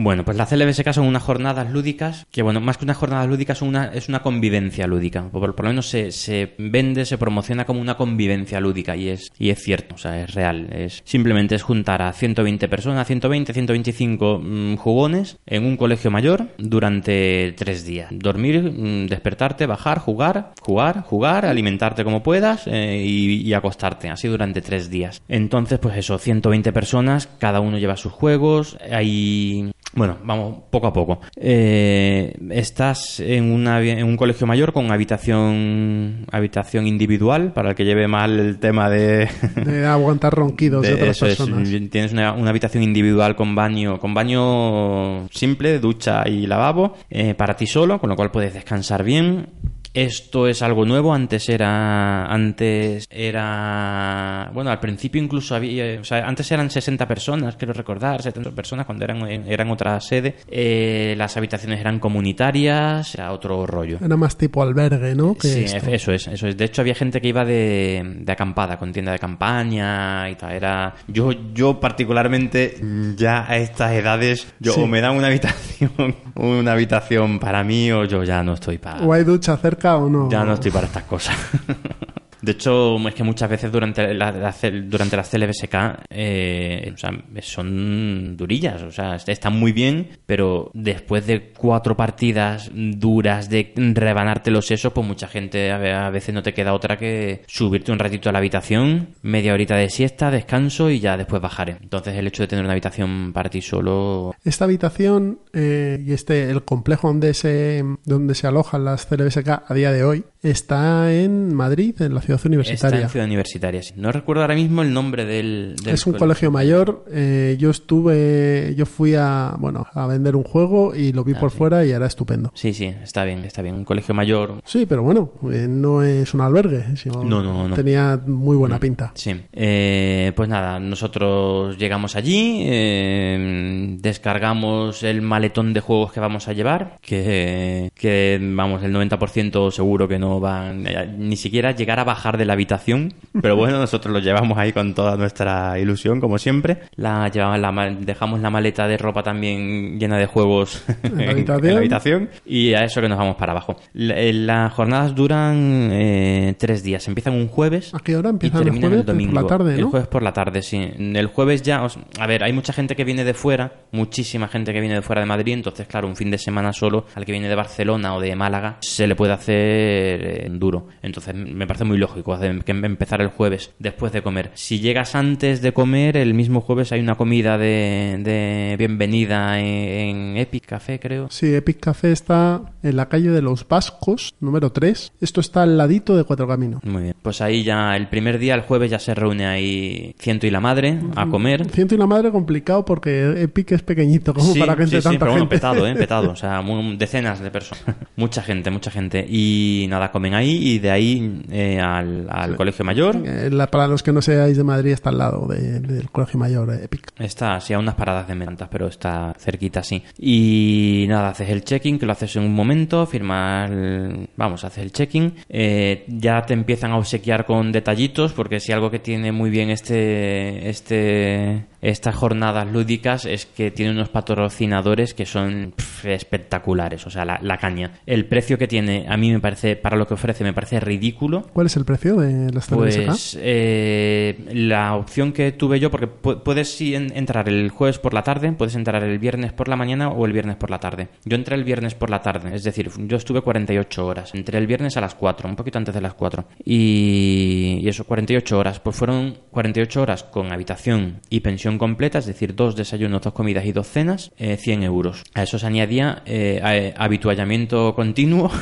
Bueno, pues las CLBSK son unas jornadas lúdicas, que bueno, más que unas jornadas lúdicas, es una convivencia lúdica. Por, por lo menos se, se vende, se promociona como una convivencia lúdica y es, y es cierto, o sea, es real. Es, simplemente es juntar a 120 personas, 120, 125 mm, jugones en un colegio mayor durante tres días. Dormir, mm, despertarte, bajar, jugar, jugar, jugar, alimentarte como puedas eh, y, y acostarte, así durante tres días. Entonces, pues eso, 120 personas, cada uno lleva sus juegos, hay bueno, vamos poco a poco. Eh, estás en, una, en un colegio mayor con habitación habitación individual para el que lleve mal el tema de, De aguantar ronquidos de, de- otras es, personas. tienes una, una habitación individual con baño con baño simple, ducha y lavabo eh, para ti solo, con lo cual puedes descansar bien. Esto es algo nuevo, antes era antes era bueno, al principio incluso había, o sea, antes eran 60 personas, quiero recordar, 70 personas cuando eran eran otra sede. Eh, las habitaciones eran comunitarias, era otro rollo. Era más tipo albergue, ¿no? Que Sí, esto. eso es, eso es. De hecho, había gente que iba de, de acampada, con tienda de campaña y tal. Era. Yo, yo particularmente, ya a estas edades, yo Sí. o me dan una habitación, una habitación para mí, o yo ya no estoy para. ¿O hay ducha cerca o no? Ya no estoy para estas cosas. De hecho, es que muchas veces durante la, durante las CLBSK eh, o sea, son durillas, o sea, están muy bien, pero después de cuatro partidas duras de rebanarte los sesos, pues mucha gente a veces no te queda otra que subirte un ratito a la habitación, media horita de siesta, descanso y ya después bajaré. Entonces el hecho de tener una habitación para ti solo Esta habitación eh, y este el complejo donde se donde se alojan las CLBSK a día de hoy está en Madrid, en la ciudad está universitaria. en Ciudad Universitaria. sí. No recuerdo ahora mismo el nombre del... del Es un colegio mayor. eh, yo estuve, yo fui a bueno a vender un juego y lo vi Ah, por sí. fuera y era estupendo. Sí, sí, está bien, está bien. Un colegio mayor. Sí, pero bueno, eh, no es un albergue. sino No, no, no. Tenía muy buena pinta. Sí. Eh, pues nada, nosotros llegamos allí, eh, descargamos el maletón de juegos que vamos a llevar, que, que vamos, el 90% seguro que no van ni siquiera llegar a bajar de la habitación, pero bueno, nosotros lo llevamos ahí con toda nuestra ilusión, como siempre. La, llevamos la, dejamos la maleta de ropa también llena de juegos ¿En la en habitación? la habitación y a eso que nos vamos para abajo. La- eh, las jornadas duran eh, tres días, empiezan un jueves ¿A qué hora y el terminan jueves? el domingo. Por la tarde, El jueves por la tarde, sí. El jueves ya, os- a ver, hay mucha gente que viene de fuera, muchísima gente que viene de fuera de Madrid, entonces claro, un fin de semana solo al que viene de Barcelona o de Málaga se le puede hacer eh, duro. Entonces me parece muy lógico lógico hace- que empezar el jueves después de comer. Si llegas antes de comer, el mismo jueves hay una comida de, de bienvenida en, en Epic Café, creo. Sí, Epic Café está en la calle de los Vascos, número 3. Esto está al ladito de Cuatro Caminos. Muy bien. Pues ahí ya el primer día, el jueves, ya se reúne ahí Ciento y la Madre a comer. Ciento y la madre complicado porque Epic es pequeñito, como Sí, para que entre sí, sí, tanta pero bueno, gente. petado, ¿eh? Petado. O sea, decenas de personas. mucha gente, mucha gente. Y nada, comen ahí y de ahí eh, al, al colegio mayor. Eh, la- para los que no seáis de Madrid, está al lado de- del Colegio Mayor eh, Epic. Está así a unas paradas de mentas, pero está cerquita así. Y nada, haces el check-in, que lo haces en un momento, firmas, el- vamos, haces el check-in. Eh, ya te empiezan a obsequiar con detallitos, porque si algo que tiene muy bien este, este, estas jornadas lúdicas es que tiene unos patrocinadores que son espectaculares, o sea, la, la caña. El precio que tiene, a mí me parece, para lo que ofrece, me parece ridículo. ¿Cuál es el precio de las CBSK? Pues eh, la opción que tuve yo, porque pu- puedes sí, en- entrar el jueves por la tarde, puedes entrar el viernes por la mañana o el viernes por la tarde. Yo entré el viernes por la tarde, es decir, yo estuve 48 horas. Entré el viernes a las 4, un poquito antes de las 4. Y, y eso, 48 horas. Pues fueron 48 horas con habitación y pensión completa, es decir, dos desayunos, dos comidas y dos cenas, eh, 100 euros. A eso se añadía eh, a- habituallamiento continuo.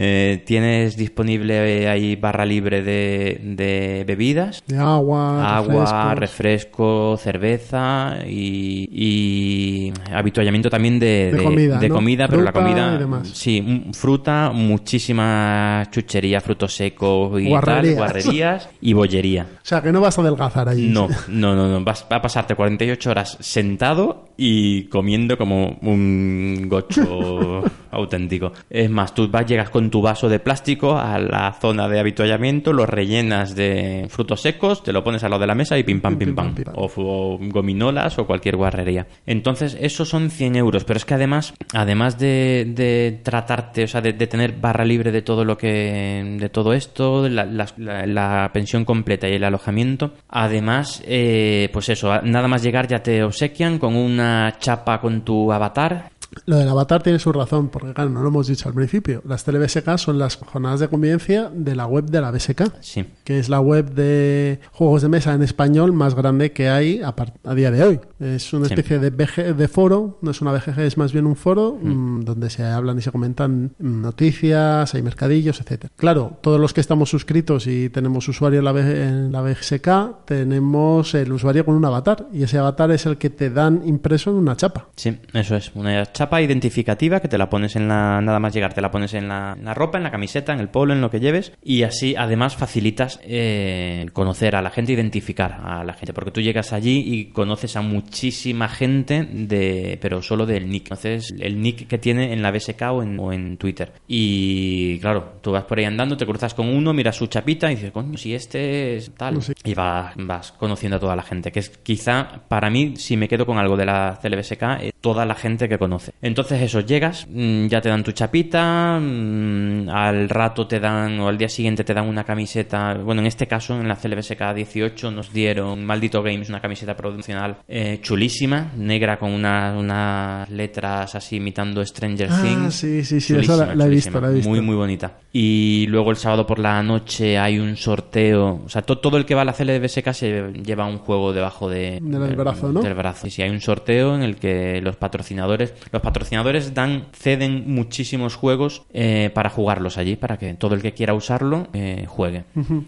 Eh, tienes disponible eh, ahí barra libre de, de bebidas. De agua, Agua, refresco, cerveza y, y habituallamiento también de, De comida, de ¿no? comida, pero la comida, sí, mm, fruta, muchísima chuchería, frutos secos y Guarrerías. tal, guarrerías y bollería. O sea, que no vas a adelgazar ahí. No, no, no, no. Vas a pasarte 48 horas sentado y comiendo como un gocho auténtico. Es más, tú vas, llegas con tu vaso de plástico a la zona de habituallamiento, lo rellenas de frutos secos, te lo pones al lado de la mesa y pim pam, pim pam. pim, pam. O, gominolas o cualquier guarrería. Entonces, esos son 100 euros. Pero es que además, además de, de tratarte, o sea, de, de tener barra libre de todo lo que, de todo esto, la, la- la- la pensión completa y el alojamiento, además, eh, pues eso, nada más llegar ya te obsequian con una chapa con tu avatar. Lo del avatar tiene su razón, porque claro, no lo hemos dicho al principio. Las TeleBSK son las jornadas de convivencia de la web de la BSK, Sí. que es la web de juegos de mesa en español más grande que hay a, a día de hoy. Es una Sí. especie de, BG de foro, no es una BGG, es más bien un foro mm, donde se hablan y se comentan mm, noticias, hay mercadillos, etcétera. Claro, todos los que estamos suscritos y tenemos usuario en la, B- en la BSK, tenemos el usuario con un avatar, y ese avatar es el que te dan impreso en una chapa. Sí, eso es. Una chapa identificativa que te la pones en la. Nada más llegar, te la pones en la, en la ropa, en la camiseta, en el polo, en lo que lleves. Y así, además, facilitas eh, conocer a la gente, identificar a la gente. Porque tú llegas allí y conoces a muchísima gente, de pero solo del nick. Conoces el nick que tiene en la BSK o en, o en Twitter. Y claro, tú vas por ahí andando, te cruzas con uno, miras su chapita y dices, coño, si este es tal. Y vas, vas conociendo a toda la gente. Que es quizá, para mí, si me quedo con algo de la CLBSK, eh, toda la gente que conoce. Entonces, eso, llegas, mm, ya te dan tu chapita, mm, al rato te dan, o al día siguiente te dan una camiseta. Bueno, en este caso, en la CLBSK 18, nos dieron Maldito Games, una camiseta promocional eh, chulísima, negra con una- unas letras así imitando Stranger Ah, Things. sí, sí, sí, Chulísima, esa la- la he visto, la he visto. Muy, muy bonita. Y luego el sábado por la noche hay un sorteo. O sea, to- todo el que va a la CLBSK se lleva un juego debajo de, Del brazo, ¿no? Del brazo. Y sí, hay un sorteo en el que los patrocinadores, los patrocinadores dan, ceden muchísimos juegos eh, para jugarlos allí, para que todo el que quiera usarlo eh, juegue.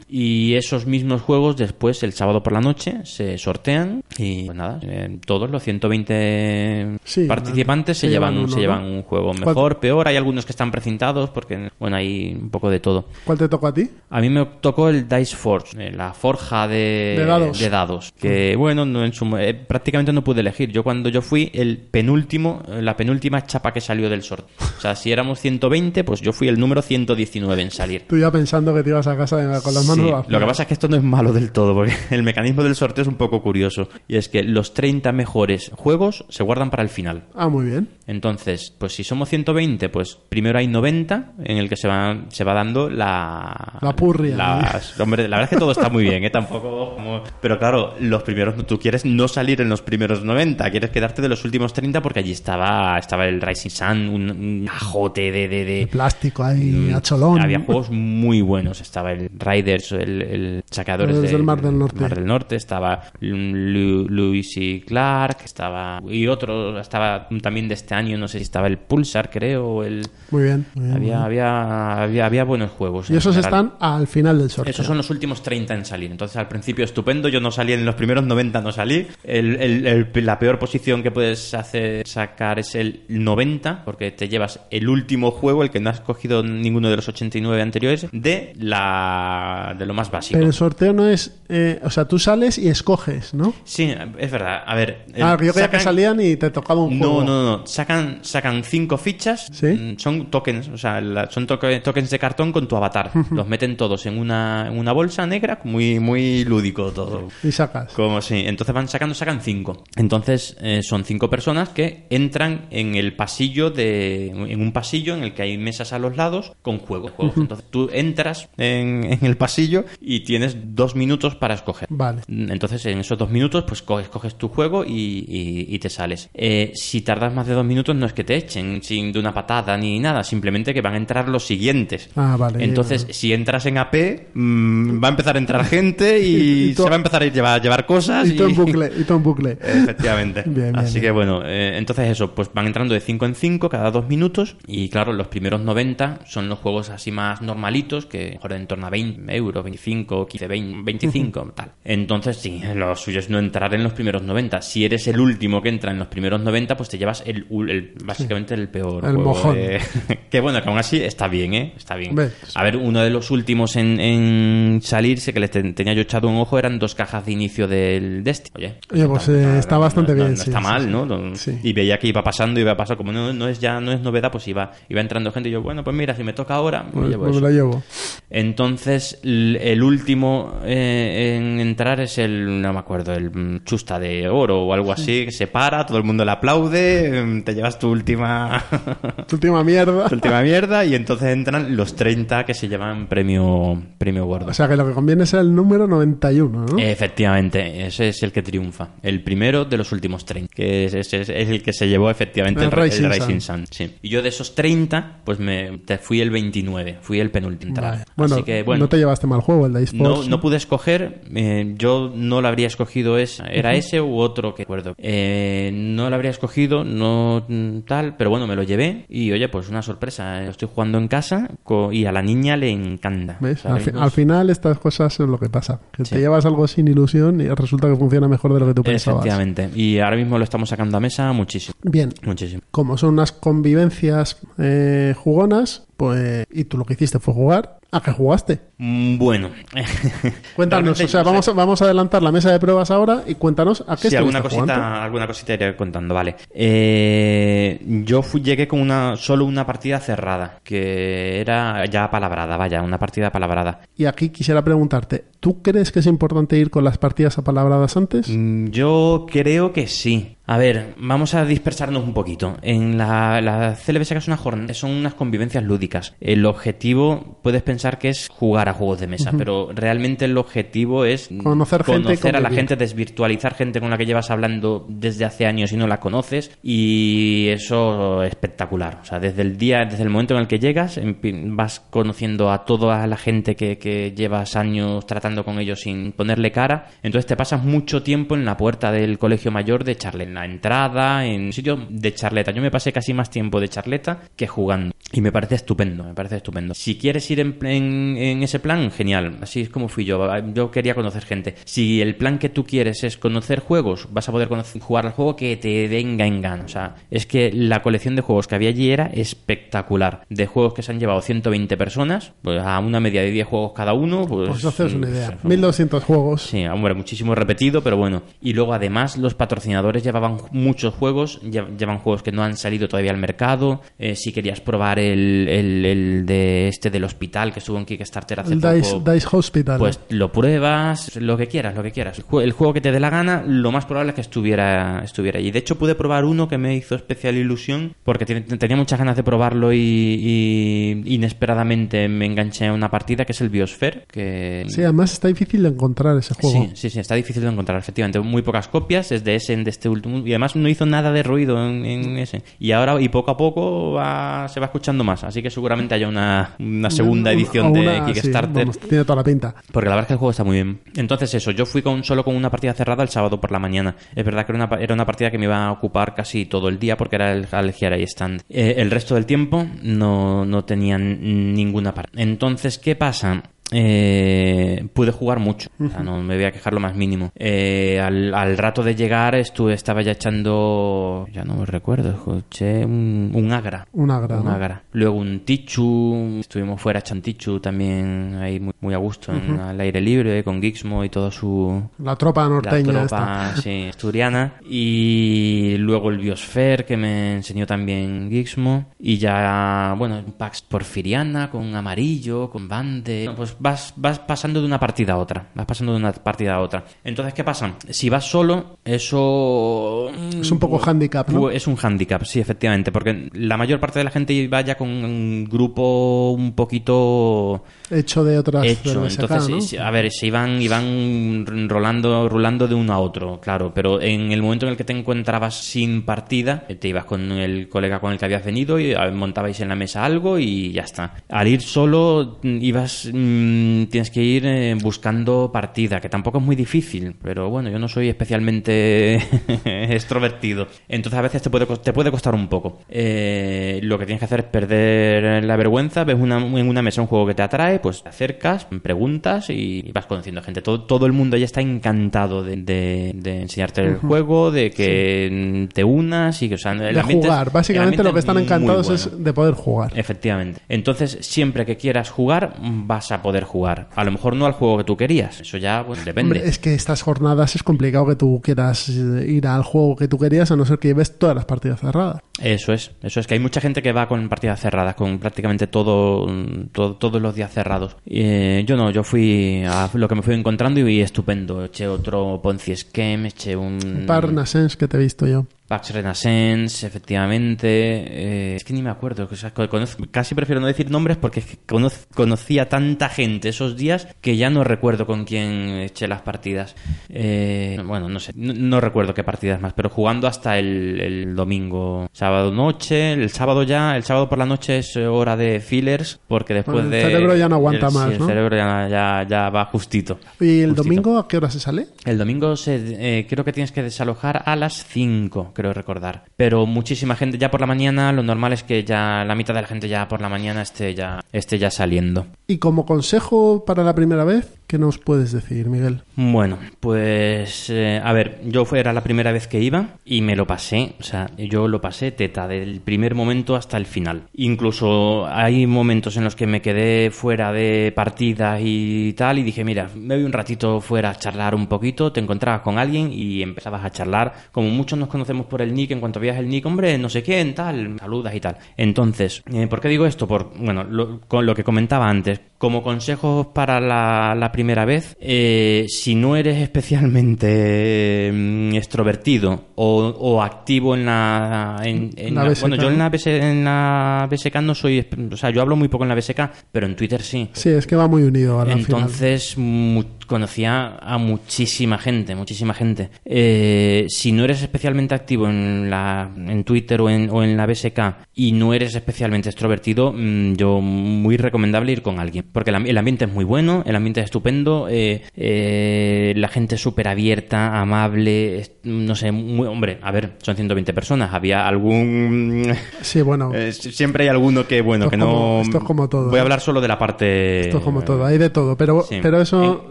Y esos mismos juegos después, el sábado por la noche, se sortean y pues nada, eh, todos los 120 Sí, participantes se, se llevan, llevan un- uno, se llevan un juego ¿Cuál- mejor, peor. Hay algunos que están precintados porque, bueno, hay un poco de todo. ¿Cuál te tocó a ti? A mí me tocó el Dice Forge, la forja de, De dados. de dados, que bueno, no, en su prácticamente no pude elegir. Yo cuando yo fui el penúltimo, la penúltima chapa que salió del sorteo. O sea, si éramos 120, pues yo fui el número 119 en salir. Tú ya pensando que te ibas a casa con las manos Sí. Lo que pasa es que esto no es malo del todo, porque el mecanismo del sorteo es un poco curioso. Y es que los 30 mejores juegos se guardan para el final. Ah, muy bien. Entonces, pues si somos 120, pues primero hay 90 en el que se va, se va dando la... La purria. las- hombre, la verdad es que todo está muy bien, ¿eh? Tampoco como... Pero claro, los primeros... Tú quieres no salir en los primeros 90, quieres quedarte de los últimos 30 porque allí estaba estaba, estaba el Rising Sun, un, un ajote de... de, de- El plástico ahí, Mm, a cholón. Había juegos muy buenos. Estaba el Riders, el, el Saqueadores Los del Mar del Norte. Mar del Norte. Estaba Lu- Lewis y Clark. Estaba. Y otro. Estaba también de este año. No sé si estaba el Pulsar, creo. el, Muy bien. muy bien, muy había, bien. había, había, había buenos juegos. Y esos general. están al final del sorteo. Esos son los últimos 30 en salir. Entonces, al principio, estupendo. Yo no salí en los primeros 90, no salí. El- el- el- la peor posición que puedes hacer sacar es el 90, porque te llevas el último juego, el que no has cogido ninguno de los 89 anteriores, de la de lo más básico. Pero el sorteo no es. eh, o sea, tú sales y escoges, ¿no? Sí, es verdad. A ver. el- Ah, yo creía que salían y te tocaba un No, juego. no, no. Sacan, sacan cinco fichas. ¿Sí? Mm, Son tokens, o sea, la- son toque- tokens de cartón con tu avatar. Los meten todos en una, en una bolsa negra, muy, muy lúdico todo. Y sacas. Como sí, entonces van sacando, sacan cinco. Entonces eh, son cinco personas que entran en el pasillo de, en un pasillo en el que hay mesas a los lados con juegos. juegos. Entonces tú entras en, en el pasillo y tienes dos minutos para escoger. Vale. Entonces, en esos dos minutos, pues coges, coges tu juego y, y- y te sales. Eh, si tardas más de dos minutos, no es que te echen sin de una patada ni nada, simplemente que van a entrar los siguientes. Ah, vale. Entonces, si entras en AP, mm, va a empezar a entrar gente y, se va a empezar a llevar, llevar cosas. Y todo en bucle. Y todo en bucle. Efectivamente. Bien, bien, Así bien. que bueno, eh, entonces eso, pues van entrando de 5 en 5 cada dos minutos y claro, los primeros 90 son los juegos así más normalitos, que a mejor en torno a 20 euros, 25, 15, 20, 25, tal. Entonces sí, lo suyo es no entrar en los primeros 90. Si eres el último que entra en los primeros 90, pues te llevas el, el- básicamente el peor El juego mojón. de- que bueno, que aún así está bien, ¿eh? Está bien. A ver, uno de los últimos en, en salirse, que le ten- tenía yo echado un ojo, eran dos cajas de inicio del Destiny. Oye, Oye, pues, eh, está bastante no- no- bien, no sí, está sí, mal. ¿no? No- Sí. Y veía que iba pasando, iba pasando, como no, no es ya no es novedad, pues iba, iba entrando gente y yo, bueno, pues mira, si me toca ahora, me Pues- llevo pues me eso. llevo. Entonces, el último eh, en entrar es el, no me acuerdo, el chusta de oro o algo así, que se para, todo el mundo le aplaude, mm, te llevas tu última, Tu última mierda. tu última mierda y entonces entran los 30 que se llevan premio, premio gordo. O sea que lo que conviene es el número 91, ¿no? Efectivamente, ese es el que triunfa. El primero de los últimos 30, que es, es- es el que se llevó efectivamente El el, Rising el Rising Sun. Sun. sí. Y yo de esos 30, pues me te fui el 29, fui el penúltimo. Vale. Bueno, Así que, bueno, no te llevaste mal juego, el de no, eSports. no pude escoger, eh, yo no lo habría escogido ese, era ese u otro que recuerdo. Eh, no lo habría escogido, no tal, pero bueno, me lo llevé y oye, pues una sorpresa, eh, estoy jugando en casa y a la niña le encanta. Al, fi- nos- al final estas cosas es lo que pasa. Que Sí. te llevas algo sin ilusión y resulta que funciona mejor de lo que tú pensabas. Efectivamente, y ahora mismo lo estamos sacando a mesa muchísimo, Bien, muchísimo. como son unas convivencias eh, jugonas, pues... Y tú lo que hiciste fue jugar. ¿A qué jugaste? Mm, Bueno, Cuéntanos, Realmente, o sea, vamos, a- vamos a adelantar la mesa de pruebas ahora y cuéntanos a qué Sí, alguna jugando. cosita, alguna cosita iré contando, vale. Eh, yo fui, llegué con una solo una partida cerrada, que era ya palabrada, vaya, una partida palabrada. Y aquí quisiera preguntarte, ¿tú crees que es importante ir con las partidas apalabradas antes? Mm, Yo creo que sí. A ver, vamos a dispersarnos un poquito. En la, la CLBS es una jornada, son unas convivencias lúdicas. El objetivo, puedes pensar que es jugar a juegos de mesa, pero realmente el objetivo es Conocer gente a la gente, desvirtualizar gente con la que llevas hablando desde hace años y no la conoces. Y eso es espectacular. O sea, desde el día, desde el momento en el que llegas, vas conociendo a toda la gente que, que llevas años tratando con ellos sin ponerle cara. Entonces te pasas mucho tiempo en la puerta del colegio mayor de charla, en la entrada, en sitio de charleta. Yo me pasé casi más tiempo de charleta que jugando. Y me parece estupendo, me parece estupendo. Si quieres ir en, en- en ese plan, genial. Así es como fui yo. Yo quería conocer gente. Si el plan que tú quieres es conocer juegos, vas a poder jugar al juego que te venga en gana. O sea, es que la colección de juegos que había allí era espectacular. De juegos que se han llevado 120 personas, pues a una media de 10 juegos cada uno. Pues, Pues haceros una idea. Mm, 1200 juegos. Sí, hombre, muchísimo repetido, pero bueno. Y luego además los patrocinadores llevaban muchos juegos, lle- llevan juegos que no han salido todavía al mercado. Eh, si querías probar el, el, el de este del hospital que estuvo en Kickstarter hace El poco. Dice, Dice Hospital. Pues lo pruebas, lo que quieras, lo que quieras. El jue- el juego que te dé la gana, lo más probable es que estuviera, estuviera allí. De hecho, pude probar uno que me hizo especial ilusión porque tenía muchas ganas de probarlo y, y inesperadamente me enganché a una partida que es el Biosphere. Que... Sí, además está difícil de encontrar ese juego. Sí, sí, sí, está difícil de encontrar, efectivamente. Muy pocas copias, es de ese, de este último. Y además no hizo nada de ruido en, en ese. Y ahora, y poco a poco, va- se va escuchando más. Así que seguramente haya una, una segunda Un- edición de sí, Kickstarter. vamos, tiene toda la pinta. Porque la verdad es que el juego está muy bien. Entonces eso, yo fui con solo con una partida cerrada el sábado por la mañana. Es verdad que era una, era una partida que me iba a ocupar casi todo el día porque era el Algiera y stand. Eh, el resto del tiempo no, no tenían ninguna parte. Entonces, ¿qué pasa? Eh, pude jugar mucho, o sea, no me voy a quejar lo más mínimo. Eh, al, al rato de llegar estuve, estaba ya echando, ya no me recuerdo, eché un, un agra. Un agra, Un ¿no? agra. Luego un tichu, estuvimos fuera chantichu también ahí muy, muy a gusto, en, al aire libre, con Gixmo y todo su, La tropa norteña la tropa sí, asturiana y luego el Biosphere que me enseñó también Gixmo y ya bueno Pax Porfiriana con amarillo con bande Bueno, pues vas vas pasando de una partida a otra vas pasando de una partida a otra entonces qué pasa si vas solo eso Es un poco handicap, ¿no? Pues es un handicap, sí, efectivamente, porque la mayor parte de la gente va ya con un grupo un poquito Hecho de otras hecho. SK, Entonces, ¿no? sí, a ver, se iban, iban rolando, rolando de uno a otro, claro, pero en el momento en el que te encontrabas sin partida, te ibas con el colega con el que habías venido y montabais en la mesa algo y ya está. Al ir solo, mm, ibas, mm, tienes que ir eh, buscando partida, que tampoco es muy difícil, pero bueno, yo no soy especialmente extrovertido. Entonces a veces te puede, te puede costar un poco. Eh, lo que tienes que hacer es perder la vergüenza, ves una, en una mesa un juego que te atrae, pues te acercas, preguntas y vas conociendo gente. Todo, todo el mundo ya está encantado de, de- de enseñarte el juego, de que te unas y que o sea, de es- jugar. Básicamente lo que es están encantados bueno. es de poder jugar. Efectivamente. Entonces, siempre que quieras jugar, vas a poder jugar. A lo mejor no al juego que tú querías. Eso ya, pues, depende. Hombre, es que estas jornadas es complicado que tú quieras ir al juego que tú querías a no ser que lleves todas las partidas cerradas. Eso es, eso es que hay mucha gente que va con partidas cerradas, con prácticamente todo, todo- todos los días cerrados. Eh, yo no, yo fui a lo que me fui encontrando y, estupendo. Eché otro Ponzi Scheme, eché un Parnasens que te he visto yo. Pax Renaissance, efectivamente. eh, es que ni me acuerdo. o sea, conozco- casi prefiero no decir nombres porque es que conoz- conocí a tanta gente esos días que ya no recuerdo con quién eché las partidas. Eh, bueno, no sé, no, no recuerdo qué partidas más, pero jugando hasta el, el domingo, sábado noche. El sábado ya, el sábado por la noche es hora de fillers porque después El de. cerebro ya no aguanta el- sí, más, El ¿no? cerebro ya, ya, ya va justito. ¿Y el Justito. domingo a qué hora se sale? El domingo se, eh, creo que tienes que desalojar a las 5, creo recordar. Pero muchísima gente ya por la mañana, lo normal es que ya la mitad de la gente ya por la mañana esté ya, esté ya saliendo. Y como consejo para la primera vez, ¿qué nos puedes decir, Miguel? Bueno, pues eh, a ver, yo fue, era la primera vez que iba y me lo pasé, o sea, yo lo pasé teta del primer momento hasta el final. Incluso hay momentos en los que me quedé fuera de partida y tal y dije, mira, me voy un ratito fuera a charlar un poquito, te encontrabas con alguien y empezabas a charlar, como muchos nos conocemos por el nick, en cuanto veas el nick, hombre, no sé quién, tal, saludas y tal. Entonces, eh, ¿por qué digo esto? Por, bueno, con lo que comentaba antes, como consejos para la, la primera vez, eh, si no eres especialmente mm, extrovertido o, o activo en la... En, en La la- bueno, yo en la, BS en la BSK no soy... O sea, yo hablo muy poco en la BSK, pero en Twitter sí. Sí, es que va muy unido al final. Entonces mu- conocía a muchísima gente, muchísima gente. Eh, si no eres especialmente activo en, la, en Twitter o en, o en la BSK y no eres especialmente extrovertido, mm, yo muy recomendable ir con alguien. Porque el, am- el ambiente es muy bueno, el ambiente es estupendo, eh, eh, la gente es súper abierta, amable, no sé, muy, hombre, a ver, son 120 personas, había algún... Sí, bueno, Eh, siempre hay alguno que, bueno, Esto que no... como- esto es como todo, Voy a ¿eh? hablar solo de la parte... esto es como todo, hay de todo, pero, Sí. pero eso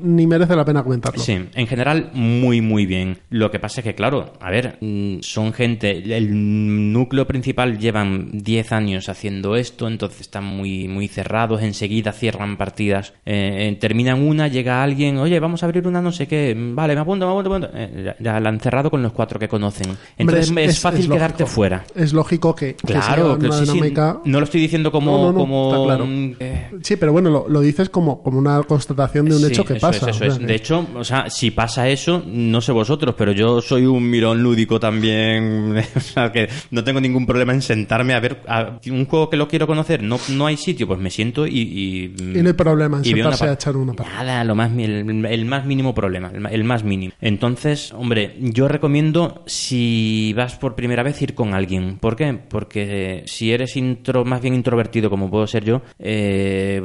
ni merece la pena comentarlo. Sí, en general muy muy bien. Lo que pasa es que, claro, a ver, mm, son gente, el núcleo principal llevan 10 años haciendo esto, entonces están muy, muy cerrados, enseguida cierran partidas. Eh, eh, terminan una, llega alguien, oye, vamos a abrir una no sé qué, vale, me apunto, me apunto, me apunto. Eh, ya, la han cerrado con los cuatro que conocen. Entonces Hombre, es, fácil quedarte fuera. Es lógico que, Claro, que una sí, dinámica. no lo estoy diciendo como... No, no, no, como claro. eh, Sí, pero bueno, lo, lo dices como, como una constatación de un Sí, hecho que pasa. es, eso es. De hecho, o sea, si pasa eso, no sé vosotros, pero yo soy un mirón lúdico también. o sea, que no tengo ningún problema en sentarme a ver a- un juego que lo quiero conocer. No, no hay sitio, pues me siento y. Y, Y no hay problema en sentarse a echar una partida. Nada, lo más, el, el más mínimo problema, el, más mínimo. Entonces, hombre, yo recomiendo si vas por primera vez ir con alguien. ¿Por qué? Porque si eres intro, más bien introvertido como puedo ser yo, eh,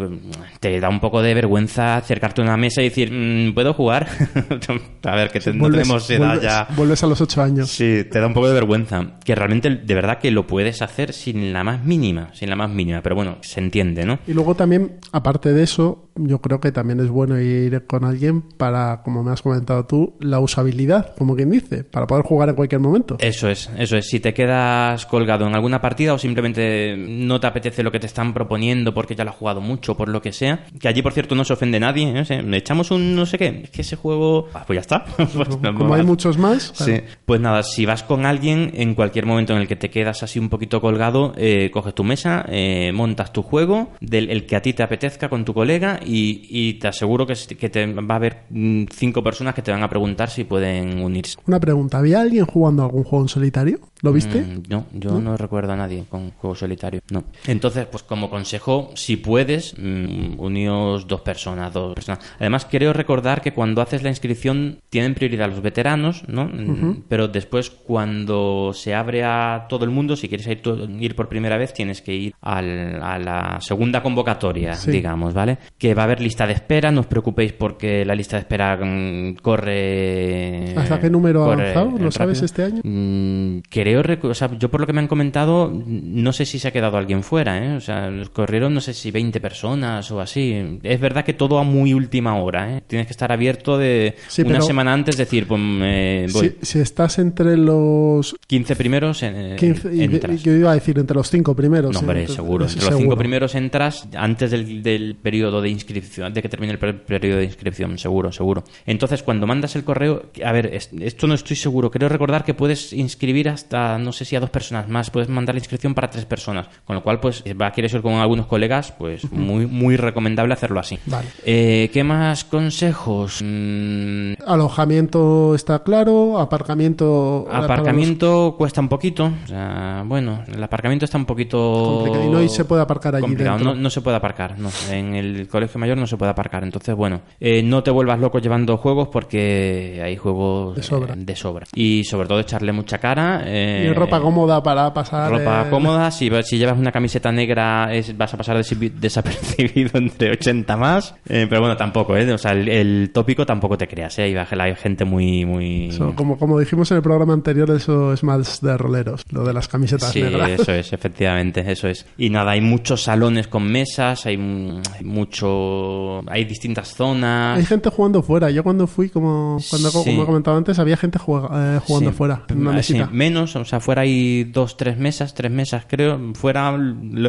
te da un poco de vergüenza acercarte a una mesa y decir, "Mm, ¿puedo jugar? a ver, que te- no Vuelves- tenemos edad vuelves- ya. Vuelves a los ocho años. Sí, te da un poco de vergüenza. Que realmente, de verdad, que lo puedes hacer sin la más mínima, sin la más mínima. Pero bueno, se entiende, ¿no? Y luego también, aparte de eso, yo creo que también es bueno ir con alguien para, como me has comentado tú, la usabilidad, como quien dice, para poder jugar en cualquier momento. Eso es, eso es. Si te quedas colgado en alguna partida o simplemente no te apetece lo que te están proponiendo porque ya lo has jugado mucho, por lo que sea, que allí, por cierto, no se ofende nadie, ¿eh? O sea, le echamos un no sé qué, es que ese juego... Ah, pues ya está. Pues no como hay más. muchos más, Sí, pues nada, si vas con alguien, en cualquier momento en el que te quedas así un poquito colgado, eh, coges tu mesa, eh, montas tu juego, del el que a ti te apetezca con tu colega y, te aseguro que, que te va a haber mm, cinco personas que te van a preguntar si pueden unirse. Una pregunta, ¿había alguien jugando algún juego en solitario? ¿Lo viste? Mm, no, yo ¿No? recuerdo a nadie con juego solitario. No. Entonces, pues como consejo, si puedes, mm, uníos dos personas, dos personas. Además, creo recordar que cuando haces la inscripción tienen prioridad los veteranos, ¿no? Mm, Pero después, cuando se abre a todo el mundo, si quieres ir, ir por primera vez, tienes que ir al- a la segunda convocatoria, Sí. digamos, ¿vale? Que va a haber lista de espera, no os preocupéis porque la lista de espera corre... ¿Hasta qué número ha avanzado? ¿Lo sabes este año? Mm, creo, recu- o sea, yo por lo que me han comentado, no sé si se ha quedado alguien fuera, ¿eh? O sea, corrieron no sé si 20 personas o así. Es verdad que todo a muy última hora, ¿eh? Tienes que estar abierto de Sí, una semana antes, decir, pues eh, voy. Si, si estás entre los 15 primeros en, 15, y, entras. y yo iba a decir entre los cinco primeros. No, sí, hombre, entre- seguro. Entre los cinco seguro. primeros entras antes del, del periodo de inscripción, de que termine el per- periodo de inscripción, seguro, seguro. Entonces, cuando mandas el correo, a ver, es- esto no estoy seguro. Creo recordar que puedes inscribir hasta, no sé si a dos personas más, puedes mandar la inscripción para tres personas. Con lo cual, pues, si va, quieres ir con algunos colegas, pues muy, muy recomendable hacerlo así. Vale. Eh, ¿Qué más consejos? Mm, Alojamiento está claro, aparcamiento... Aparcamiento cuesta un poquito. O sea, bueno, el aparcamiento está un poquito. Complicado. Y no se puede aparcar allí dentro. No, no se puede aparcar, no. En el colegio mayor no se puede aparcar. Entonces, bueno, eh, no te vuelvas loco llevando juegos porque hay juegos De sobra. eh, de sobra. Y sobre todo echarle mucha cara. eh, Y ropa cómoda para pasar... Ropa eh, cómoda, si, si llevas una camiseta negra es- vas a pasar desapercibido entre 80 más, Eh, pero bueno, tampoco, ¿eh? O sea, el, el tópico tampoco te creas, ¿eh? Hay, hay gente muy... muy... eso, como, como dijimos en el programa anterior, eso es más de roleros, lo de las camisetas Sí, negras. eso es, efectivamente, eso es. Y nada, hay muchos salones con mesas, hay, hay mucho... Hay distintas zonas... Hay gente jugando fuera. Yo cuando fui, como, cuando, Sí. como he comentado antes, había gente juega- eh, jugando Sí. fuera, en una Ah, mesita. sí, menos, o sea, fuera hay dos, tres mesas, tres mesas creo. Fuera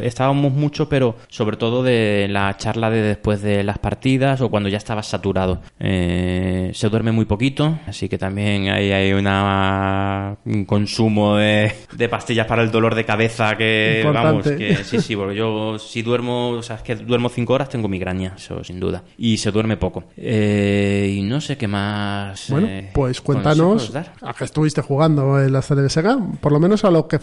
estábamos mucho, pero sobre todo de la charla de después de las partidas o cuando ya estabas saturado. Eh, se duerme muy poquito, así que también hay, hay una, un consumo de, de pastillas para el dolor de cabeza que, vamos, que sí, sí, porque yo si duermo, o sea, es que duermo cinco horas tengo migraña, eso sin duda. Y se duerme poco. Eh, y no sé qué más. Bueno, eh, pues cuéntanos a qué estuviste jugando en la Sega, por lo menos a lo que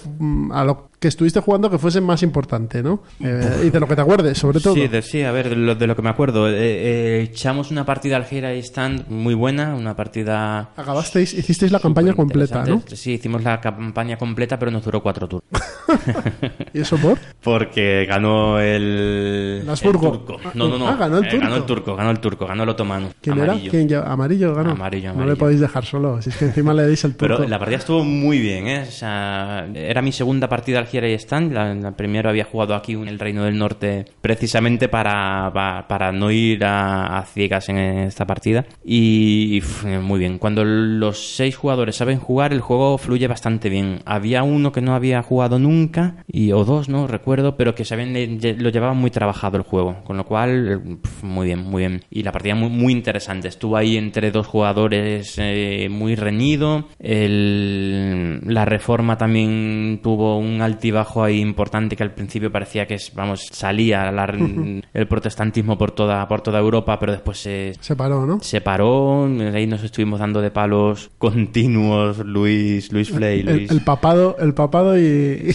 a lo que estuviste jugando que fuese más importante, ¿no? Eh, y de lo que te acuerdes, sobre todo. Sí, de, sí, a ver, de lo, de lo que me acuerdo. Eh, eh, echamos una partida al Gira Stand muy buena, una partida. Acabasteis, hicisteis la campaña completa, ¿no? Sí, hicimos la campaña completa, pero nos duró cuatro turnos. ¿Y eso por? Porque ganó el. Habsburgo. el turco. No, no, no. Ah, ganó el Eh, turco. ganó el turco, ganó el turco, ganó el otomano. ¿Quién amarillo. era? ¿Quién lleva- Amarillo ganó. Amarillo, No le amarillo. podéis dejar solo, si es que encima le deis el turco. Pero la partida estuvo muy bien, ¿eh? O sea, era mi segunda partida al cualquiera stand. La, la primero había jugado aquí en el Reino del Norte precisamente para, pa- para, no ir a, ciegas en esta partida. Y, y, muy bien. Cuando los seis jugadores saben jugar, el juego fluye bastante bien. Había uno que no había jugado nunca, y, o dos, no recuerdo, pero que se habían, eh, lo llevaban muy trabajado el juego. Con lo cual, muy bien, muy bien. Y la partida muy, muy interesante. Estuvo ahí entre dos jugadores eh, muy reñido. La reforma también tuvo un altibajo ahí importante que al principio parecía que es, vamos, salía la- el protestantismo por toda, por toda Europa, pero después se, Se paró, ¿no? se paró. Ahí nos estuvimos dando de palos continuos Luis, Luis Flay, Luis. el papado, el papado y,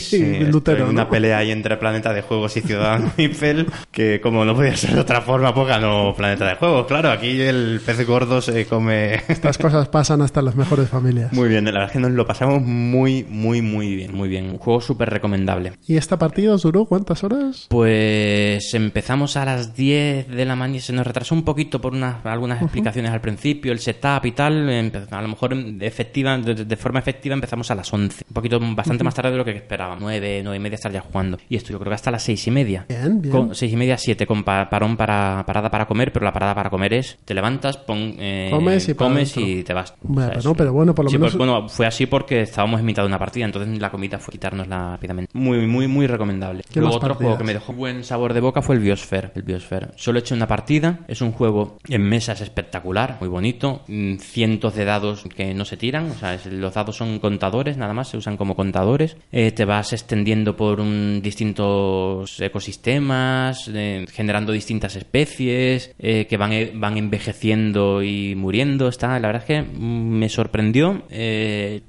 Lutero. Una pelea ahí entre Planeta de Juegos y Ciudadano Eiffel, que como no podía ser de otra forma, pues ganó Planeta de Juegos. Claro, aquí el pez gordo se come Estas cosas pasan hasta en las mejores familias. muy bien. La verdad es que nos lo pasamos muy, muy, muy bien, muy bien. Un juego súper recomendable. ¿Y esta partida os duró cuántas horas? Pues empezamos a las 10 de la mañana, se nos retrasó un poquito por unas, algunas explicaciones al principio, el setup y tal. A lo mejor efectiva, de, de forma efectiva empezamos a las 11. Un poquito bastante más tarde de lo que esperaba. 9, 9 y media estar ya jugando. Y esto yo creo que hasta las 6 y media. Bien, bien. Con 6 y media, 7 con pa- parón para parada para comer, pero la parada para comer es te levantas, pon, eh, Comes y comes y te vas. Bueno, pero no, pero bueno, por lo Sí, menos- pues, bueno, fue así porque estábamos en mitad de una partida, entonces la comida fue quitárnosla rápidamente. Muy, muy, muy recomendable. ¿Qué Luego otro partidas? juego que me dejó buen sabor de boca fue el Biosphere. El Biosphere. Solo he hecho una partida, es un juego en mesa, es espectacular, muy bonito. Mm, Cientos de dados que no se tiran, o sea, es- los dados son contadores, nada más, se usan como contadores. Eh, te vas extendiendo por un, distintos ecosistemas, eh, generando distintas especies eh, que van, eh, van envejeciendo y muriendo. Está, la verdad es que mm, me sorprendió.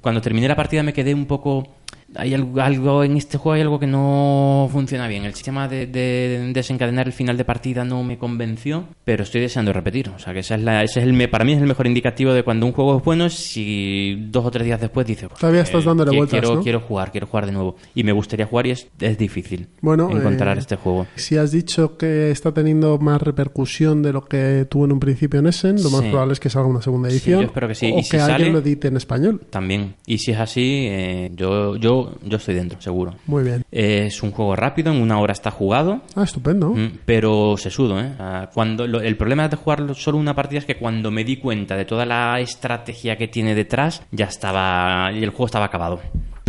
Cuando terminé la partida me quedé un poco hay algo, algo en este juego hay algo que no funciona bien. El sistema de, de desencadenar el final de partida no me convenció, pero estoy deseando repetir. O sea, que esa es la, ese es el, para mí es el mejor indicativo de cuando un juego es bueno. Si dos o tres días después dices, pues, Todavía estás dándole qui- vueltas, quiero, ¿no? quiero jugar, quiero jugar de nuevo. Y me gustaría jugar y es, es difícil Bueno, encontrar eh, este juego. Si has dicho que está teniendo más repercusión de lo que tuvo en un principio en Essen, lo más Sí. probable es que salga una segunda edición. yo espero que sí. O Y si que alguien sale- lo edite en español. También. Y si es así, eh, yo, yo, yo estoy dentro, seguro. Muy bien. Eh, es un juego rápido, en una hora está jugado. Ah, estupendo. Mm, Pero sesudo, ¿eh? O sea, Cuando, lo- el problema de jugar solo una partida es que cuando me di cuenta de toda la estrategia que tiene detrás, ya estaba. y el juego estaba acabado.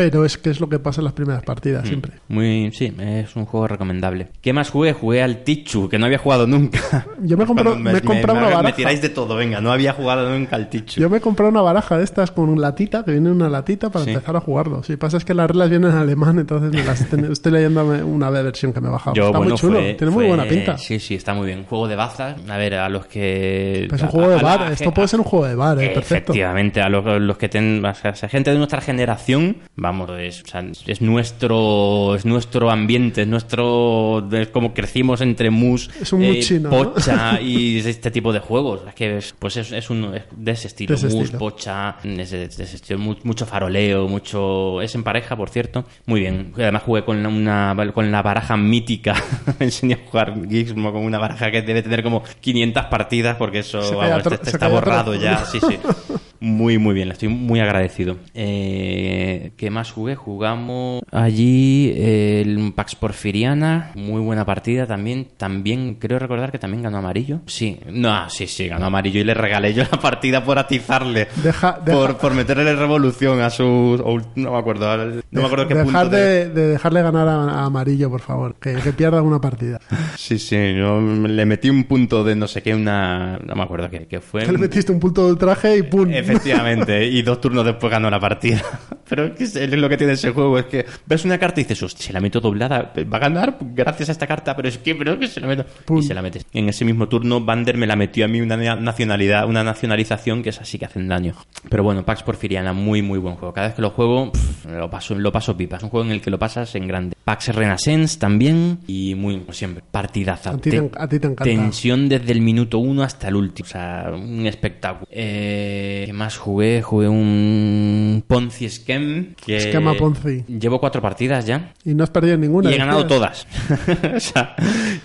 Pero es que es lo que pasa en las primeras Mm. partidas siempre. Muy, sí, es un juego recomendable. ¿Qué más jugué? Jugué al Tichu, que no había jugado nunca. Yo me comprado- Cuando me he comprado una me baraja. tiráis de todo, venga, no había jugado nunca al Tichu. Yo me he comprado una baraja de estas con una latita, que viene en una latita para Sí. empezar a jugarlo. Si pasa es que las reglas vienen en alemán, entonces me las ten- estoy leyendo una versión que me he bajado. Yo, Está bueno, muy chulo, fue- tiene muy fue- buena pinta. Sí, sí, está muy bien. Juego de bazas. A ver, a los que. Es un juego de a bar, esto puede ser un juego de bar, eh, perfecto. Efectivamente, a los, a los que ten, o sea, gente de nuestra generación, vamos, es, o sea, es nuestro es nuestro ambiente, es nuestro es como crecimos entre mus, Es un mus chino, ¿no? pocha y este tipo de juegos. Es que es, pues es, es un es de ese estilo, De ese mus, estilo. pocha, de, de ese estilo, mu- mucho faroleo, mucho es en pareja, por cierto. Muy bien. Además jugué con una con la baraja mítica. Me enseñé a jugar Gizmo con una baraja que debe tener como 500 partidas porque eso vamos, este- este está borrado ya, sí, sí. Muy, muy bien, le estoy muy agradecido. Eh, ¿Qué más jugué? Jugamos allí eh, el Pax Porfiriana, muy buena partida también. También creo recordar que también ganó amarillo. Sí, no, sí, sí, ganó amarillo y le regalé yo la partida por atizarle. Deja- deja- Por, por meterle revolución a sus. No me acuerdo, no me acuerdo qué Dejar punto. de, de dejarle ganar a, a Amarillo, por favor, que, que pierda una partida. Sí, sí, yo le metí un punto de no sé qué, una. No me acuerdo qué, qué fue. Le metiste un punto de ultraje y ¡pum! Efectivamente, y dos turnos después ganó la partida. Pero es lo que tiene ese juego, es que ves una carta y dices, "Hostia, si la meto doblada, va a ganar gracias a esta carta, pero es que, pero es que se la meto. Pum. Y se la metes. En ese mismo turno, Bander me la metió a mí una na- nacionalidad, una nacionalización que es así que hacen daño. Pero bueno, Pax Porfiriana, muy, muy buen juego. Cada vez que lo juego, pff, lo paso, lo paso pipa. Es un juego en el que lo pasas en grande. Pax Renaissance también, y muy, como siempre, partidaza. A ti te- a ti te encanta. Tensión desde el minuto uno hasta el último. O sea, un espectáculo. Eh, ¿Qué más jugué? Jugué un Ponzi Scam. Que Esquema Ponzi. Llevo cuatro partidas ya. Y no has perdido ninguna. Y he ganado todas. o sea,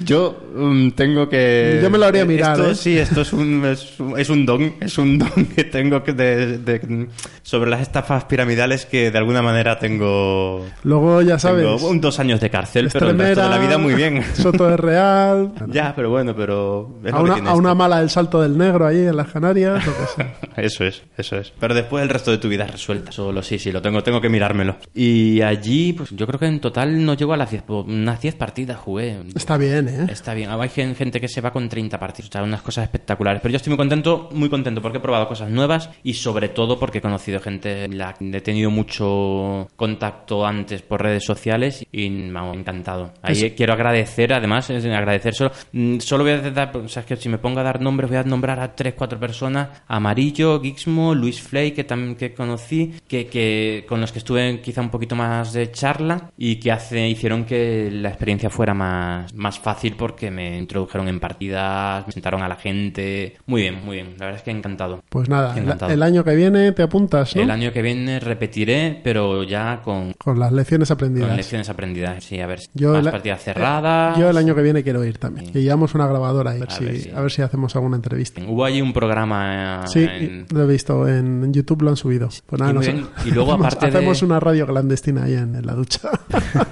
yo mm, tengo que. Yo me lo haría mirar, Esto, ¿eh? Sí, esto es un, es, un- es un don. Es un don que tengo que de, de- sobre las estafas piramidales que de alguna manera tengo. Luego ya sabes. Tengo un- dos años de cárcel, pero el resto de la vida muy bien. Soto de Real. ya, pero bueno, pero. a una, a una mala el salto del negro ahí en las Canarias. lo que sea. Eso es, eso es. Pero después el resto de tu vida es resuelta. Solo sí, sí, lo tengo, tengo que mirármelo. Y allí, pues yo creo que en total no llego a las 10, unas 10 partidas jugué. Está bien, ¿eh? Está bien. Hay gen- gente que se va con 30 partidos, o sea, unas cosas espectaculares. Pero yo estoy muy contento, muy contento porque he probado cosas nuevas y sobre todo porque he conocido gente, la, he tenido mucho contacto antes por redes sociales y me ha encantado. Ahí Es- quiero agradecer, además, es agradecer solo, mm, solo voy a dar, o sea, es que si me pongo a dar nombres voy a nombrar a 3, 4 personas, Amarillo, Gixmo, Luis Flay, que también que conocí, que, que con los que estuve quizá un poquito más de charla y que hace, hicieron que la experiencia fuera más, más fácil porque me introdujeron en partidas, me sentaron a la gente. Muy bien, muy bien. La verdad es que encantado. Pues nada, el, Encantado. el año que viene te apuntas, ¿no? El año que viene repetiré, pero ya con, Con las lecciones aprendidas. con lecciones aprendidas. Sí, a ver, Yo más partidas cerradas. Yo el año que viene quiero ir también. Sí. Que llevamos una grabadora ahí. A ver, si, ver si- a ver si hacemos alguna entrevista. Hubo allí un programa Sí, lo he visto en YouTube, lo han subido. Pues nada, Y nos-. Y luego, hacemos, aparte de- hacemos una radio clandestina ahí en, en la ducha.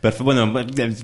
Perfecto, bueno,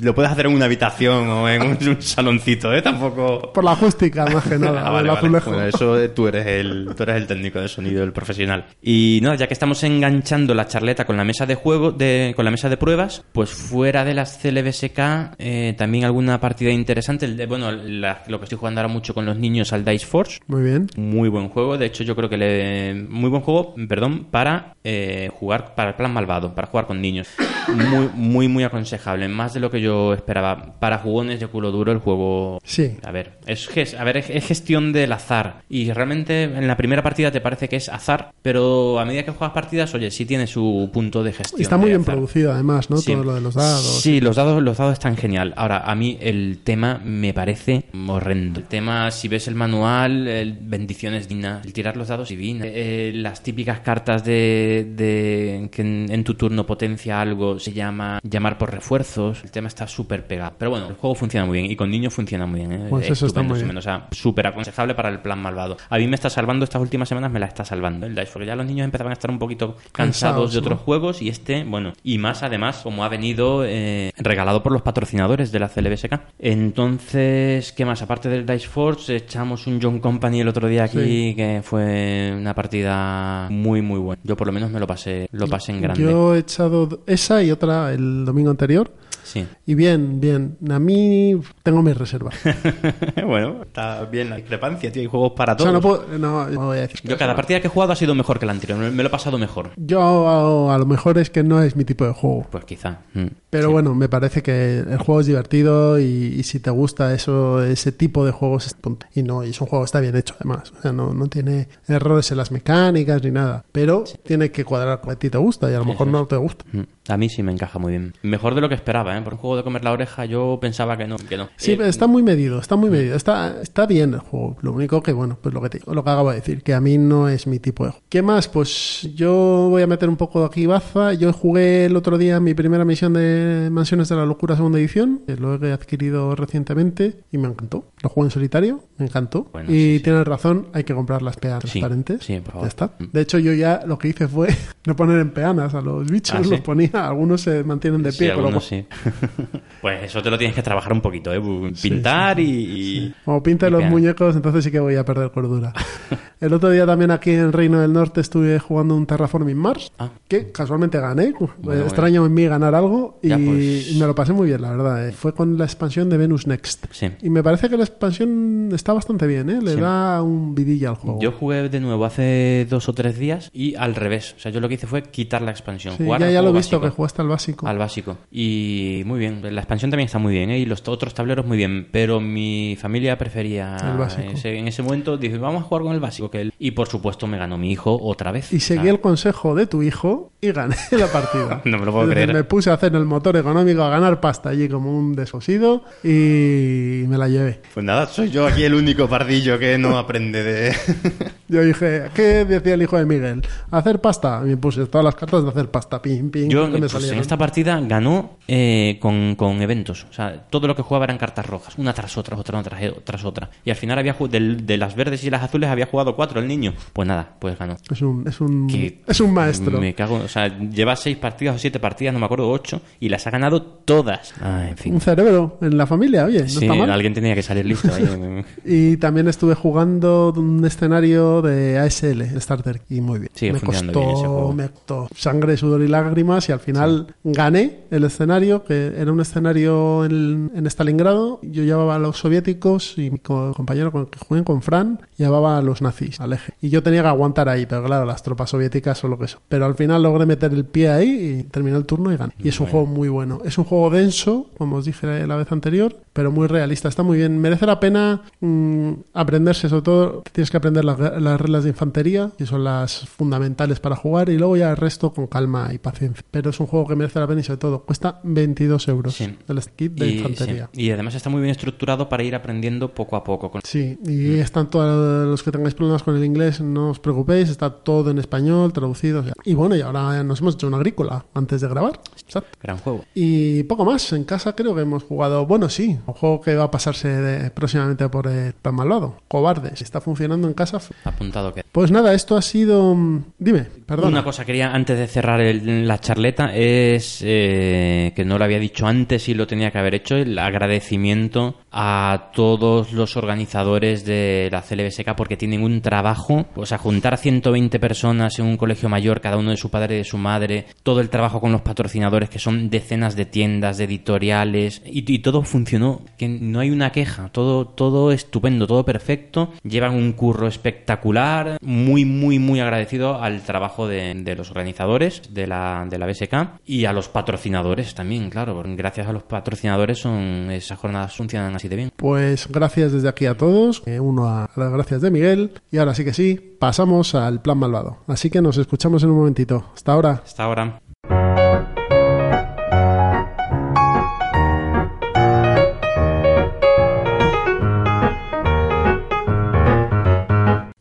lo puedes hacer en una habitación o en un, un saloncito, ¿eh? Tampoco... Por la acústica, más que nada, Ah, vale, vale. Bueno, eso eh, tú eres el tú eres el técnico de sonido, el profesional. Y no, ya que estamos enganchando la charleta con la mesa de juego, de, con la mesa de pruebas, pues fuera de las CLBSK, eh, también alguna partida interesante. El de- bueno, la- lo que estoy jugando ahora mucho con los niños al Dice Force. Muy bien. Muy buen juego, de hecho yo creo que le... Muy buen juego, perdón, para eh, jugar, para el plan malvado, para jugar con niños. Muy, muy, muy aconsejable, más de lo que yo esperaba. Para jugones de culo duro el juego... Sí. A ver, es, a ver, es, es gestión del azar. Y realmente en la primera partida te parece que es azar, pero a medida que juegas partidas, oye, sí tiene su punto de gestión. Y está muy bien azar. producido, además, ¿no? Sí. Todo lo de los dados. Sí, los dados, los dados están genial. Ahora, a mí el tema me parece horrendo. El tema, si ves el manual, el bendiciones divinas, el tirar los dados divina, eh, las típicas cartas de, de que en, en tu turno potencia algo se llama llamar por refuerzos. El tema está súper pegado. Pero bueno, el juego funciona muy bien y con niños funciona muy bien. ¿eh? Pues eso está muy bien. O sea, súper aconsejable para el plan malvado. A mí me está salvando estas últimas semanas, me la está salvando el Dice, porque ya los niños empezaban a estar un poquito cansados, Cansados, de otros ¿no? juegos y este, bueno, y más además, como ha venido eh, regalado por los patrocinadores de la CLBSK. Entonces, ¿qué más? Aparte del Dice Force, echamos un John Company el otro día aquí, Sí. que fue una partida muy, muy buena. Yo por lo menos me lo pasé, lo pasé en grande. Yo he echado esa y otra el domingo anterior. Sí. Y bien, bien. A mí tengo mis reservas. bueno, está bien la discrepancia, tío. Hay juegos para O todos. sea, no puedo. No, no voy a decir. Yo cada partida que he jugado ha sido mejor que la anterior. Me lo he pasado mejor. Yo a lo mejor es que no es mi tipo de juego. Pues quizá. Mm. Pero Sí. bueno, me parece que el juego es divertido y, y si te gusta eso, ese tipo de juegos, y no, y es un juego que está bien hecho además. O sea, no, no tiene errores en las mecánicas ni nada. Pero tiene que cuadrar con a ti te gusta y a lo mejor no te gusta. Mm. A mí sí me encaja muy bien. Mejor de lo que esperaba, ¿eh? Por un juego de comer la oreja yo pensaba que no. Que no. Sí, Eh, pero está muy medido, está muy medido. Está, está bien el juego. Lo único que, bueno, pues lo que, te- lo que acabo de decir, que a mí no es mi tipo de juego. ¿Qué más? Pues yo voy a meter un poco aquí baza. Yo jugué el otro día mi primera misión de Mansiones de la Locura segunda edición, que lo he adquirido recientemente y me encantó. Lo jugué en solitario, me encantó. Bueno, y sí, sí. tienes razón, hay que comprar las peanas Sí, transparentes. sí, por favor. Ya está. Mm. De hecho, yo ya lo que hice fue no poner en peanas a los bichos, Ah, los ponía, algunos se mantienen de pie. con lo algunos cual- sí. pues eso te lo tienes que trabajar un poquito, ¿eh? Pintar y... y- Como pinte y los pegar. muñecos, entonces sí que voy a perder cordura. El otro día también aquí en Reino del Norte estuve jugando un Terraforming Mars, Ah. que casualmente gané. bueno. Extraño en mí ganar algo y, Ya, pues. me lo pasé muy bien, la verdad. eh. Fue con la expansión de Venus Next. Sí. Y me parece que la expansión está bastante bien, ¿eh? Le Sí. da un vidilla al juego. Yo jugué de nuevo hace dos o tres días y al revés. O sea, yo lo que hice fue quitar la expansión. Sí, jugar ya, ya lo he visto básico. que jugaste al básico. al básico. Y Y muy bien, la expansión también está muy bien, ¿eh? y los otros tableros muy bien, pero mi familia prefería El básico. ese- en ese momento, dice, vamos a jugar con el básico, que él- y por supuesto me ganó mi hijo otra vez. Y seguí el consejo de tu hijo y gané la partida. No me lo puedo Es decir, creer. Me puse a hacer el motor económico a ganar pasta allí como un descosido y me la llevé. Pues nada, soy yo aquí el único pardillo que no aprende de... Yo dije, ¿qué decía el hijo de Miguel? Hacer pasta. Y me puse todas las cartas de hacer pasta. Pim, pim, Yo que me pues, en esta partida ganó eh, con, con eventos. O sea, todo lo que jugaba eran cartas rojas, una tras otra, otra tras, tras otra. Y al final había del- de las verdes y las azules había jugado cuatro el niño. Pues nada, pues ganó. Es un, es un, Que es un maestro. Me cago, o sea, lleva seis partidas o siete partidas, no me acuerdo, ocho, y las ha ganado todas. Ah, en fin. Un cerebro en la familia, oye, no Sí, está mal. alguien tenía que salir listo ahí. Y también estuve jugando un escenario de ASL, Starter, y muy bien. Sigue me costó, bien ese juego. me costó sangre, sudor y lágrimas y al final gané el escenario, que era un escenario en, en Stalingrado. Yo llevaba a los soviéticos y mi co- compañero con el que jugué con Fran llevaba a los nazis al eje. Y yo tenía que aguantar ahí, pero claro, las tropas soviéticas son lo que son. Pero al final logré meter el pie ahí y terminé el turno y gané. Y es un juego muy bueno. Es un juego denso, como os dije la vez anterior, pero muy realista. Está muy bien. Merece la pena mm, aprenderse, sobre todo tienes que aprender las, las reglas de infantería, que son las fundamentales para jugar, y luego ya el resto con calma y paciencia. Pero es un juego que merece la pena y sobre todo cuesta 22 euros Sí. el kit de Y, infantería. sí, y además está muy bien estructurado para ir aprendiendo poco a poco. Con... Sí, y están todos los que tengáis problemas con el inglés, no os preocupéis, está todo en español, traducido. o sea. Y bueno, y ahora nos hemos hecho una agrícola antes de grabar. Exacto. Gran juego. Y poco más, en casa creo que hemos jugado, bueno, sí, un juego que va a pasarse de- próximamente por el plan malvado, Cobardes, está funcionando en casa. Apuntado que. Pues nada, esto ha sido... mm, Dime, perdón. Una cosa quería, antes de cerrar el- la charleta, es eh, que no lo había dicho antes y lo tenía que haber hecho, el agradecimiento a todos los organizadores de la CLBSK porque tienen un trabajo, o sea, juntar a 120 personas en un colegio mayor, cada uno de su padre y de su madre, todo el trabajo con los patrocinadores, que son decenas de tiendas, de editoriales, y, todo funcionó, que no hay una queja, todo, todo estupendo, todo perfecto, llevan un curro espectacular, muy, muy, muy agradecido al trabajo de, los organizadores de la, de la BSK y a los patrocinadores también, claro, gracias a los patrocinadores son esas jornadas funcionan así de bien. Pues gracias desde aquí a todos, eh, uno a las gracias de Miguel, y ahora sí que sí, pasamos al plan malvado. Así que nos escuchamos en un momentito. Hasta ahora. Hasta ahora.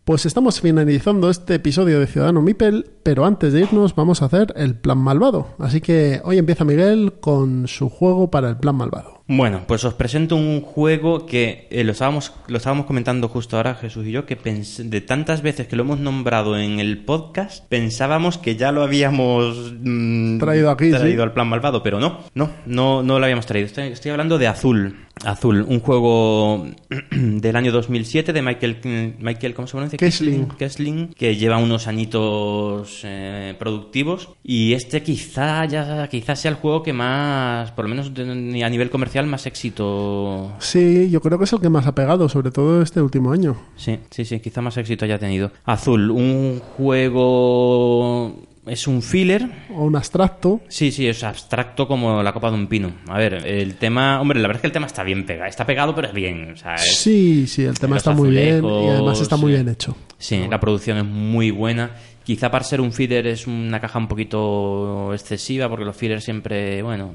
Pues estamos finalizando este episodio de Ciudadano Mipel, pero antes de irnos vamos a hacer el plan malvado. Así que hoy empieza Miguel con su juego para el plan malvado. Bueno, pues os presento un juego que eh, lo, estábamos, lo estábamos comentando justo ahora Jesús y yo, que de tantas veces que lo hemos nombrado en el podcast, pensábamos que ya lo habíamos mm, Traído aquí, traído sí. al plan malvado, pero no, no, no, no lo habíamos traído. Estoy, estoy hablando de Azul. Azul, un juego del año 2007 de Michael, Michael ¿cómo se pronuncia? Kessling. Kessling, que lleva unos añitos eh, productivos y este quizá ya quizá sea el juego que más, por lo menos a nivel comercial, más éxito. Sí, yo creo que es el que más ha pegado, sobre todo este último año. Sí, sí, sí, quizá más éxito haya tenido. Azul, un juego es un filler. O un abstracto. Sí, sí, es abstracto como la copa de un pino. A ver, el tema, hombre, la verdad es que el tema está bien pegado, está pegado pero es bien, o sea, es- Sí, sí, el tema los está muy bien y además está muy bien hecho. Sí, la producción es muy buena. Quizá para ser un feeder es una caja un poquito excesiva, porque los feeders siempre, bueno,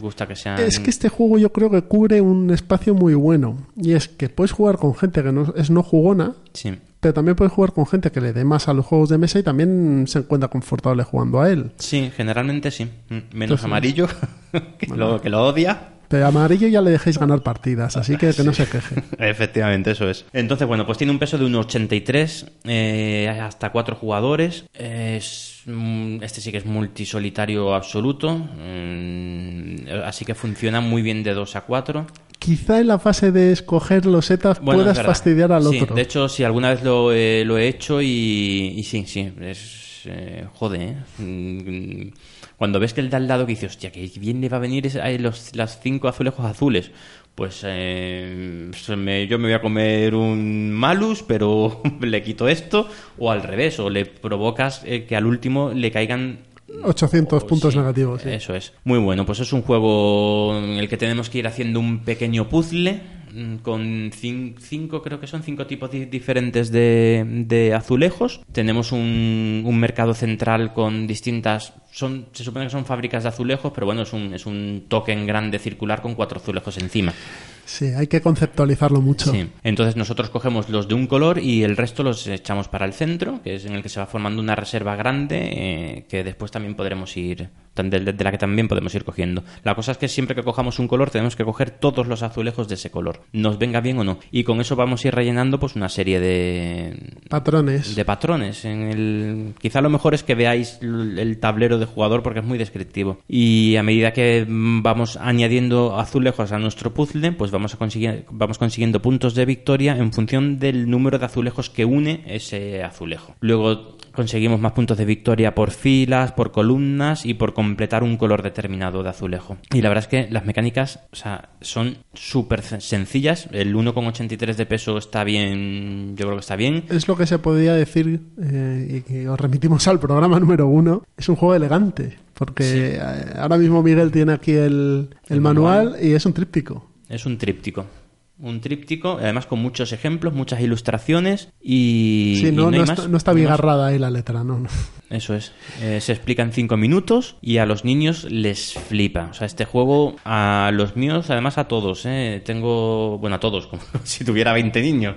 gusta que sean... Es que este juego yo creo que cubre un espacio muy bueno. Y es que puedes jugar con gente que no, es no jugona, Sí, pero también puedes jugar con gente que le dé más a los juegos de mesa y también se encuentra confortable jugando a él. sí, generalmente sí. Mm, Menos Entonces- amarillo, que, lo, que lo odia. Pero amarillo ya le dejéis ganar partidas, así que que no se queje. Efectivamente, eso es. Entonces, bueno, pues tiene un peso de 1,83 eh, hasta 4 jugadores. Es, mm, este sí que es multisolitario absoluto. mm, así que funciona muy bien de 2 a 4. Quizá en la fase de escoger los Bueno, puedas fastidiar al Sí, otro. de hecho, sí, alguna vez lo, he- lo he hecho y, y sí, sí, es... eh, jode, ¿eh? Cuando ves que el de al lado que dice, hostia, que bien le va a venir es- a los, las cinco azulejos azules, pues eh, me- yo me voy a comer un malus, pero le quito esto, o al revés, o le provocas eh, que al último le caigan 800 Oh, puntos sí, negativos. sí. Eso es. Muy bueno. Pues es un juego en el que tenemos que ir haciendo un pequeño puzzle con cin- cinco, creo que son cinco tipos di- diferentes de, de azulejos. Tenemos un, un mercado central con distintas... Son, se supone que son fábricas de azulejos, pero bueno, es un, es un token grande circular con cuatro azulejos encima. Sí, hay que conceptualizarlo mucho. Sí. Entonces nosotros cogemos los de un color y el resto los echamos para el centro, que es en el que se va formando una reserva grande eh, que después también podremos ir, de, de la que también podemos ir cogiendo. La cosa es que siempre que cojamos un color tenemos que coger todos los azulejos de ese color, nos venga bien o no. Y con eso vamos a ir rellenando pues una serie de, Patrones. de patrones. En el... Quizá lo mejor es que veáis el tablero de jugador porque es muy descriptivo. Y a medida que vamos añadiendo azulejos a nuestro puzzle, pues vamos, a conseguir, vamos consiguiendo puntos de victoria en función del número de azulejos que une ese azulejo. Luego conseguimos más puntos de victoria por filas, por columnas y por completar un color determinado de azulejo. Y la verdad es que las mecánicas o sea, son súper sen- sencillas. El 1,83 de peso está bien, yo creo que está bien. Es lo que se podría decir, eh, y que os remitimos al programa número uno, es un juego elegante, porque eh, ahora mismo Miguel tiene aquí el, el El manual, manual. y es un tríptico. Es un tríptico. Un tríptico, además con muchos ejemplos, muchas ilustraciones y. sí, y no, está, no está bigarrada ahí la letra, no, no. Eso es. Eh, se explica en cinco minutos y a los niños les flipa. O sea, este juego a los míos, además a todos, ¿eh? Tengo, bueno, a todos, como si tuviera 20 niños.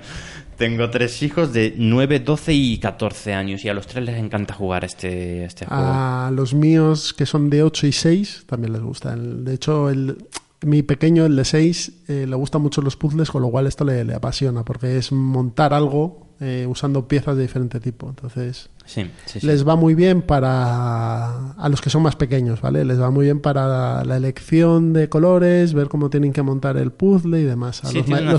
Tengo tres hijos de 9, 12 y 14 años y a los tres les encanta jugar este, este juego. A los míos, que son de 8 y 6, también les gusta. De hecho, el, mi pequeño, el de 6, eh, le gustan mucho los puzzles, con lo cual esto le, le apasiona, porque es montar algo eh, usando piezas de diferente tipo. Entonces, Sí, sí, sí. les va muy bien para a los que son más pequeños, ¿vale? Les va muy bien para la elección de colores, ver cómo tienen que montar el puzzle y demás. A los, ma- ma-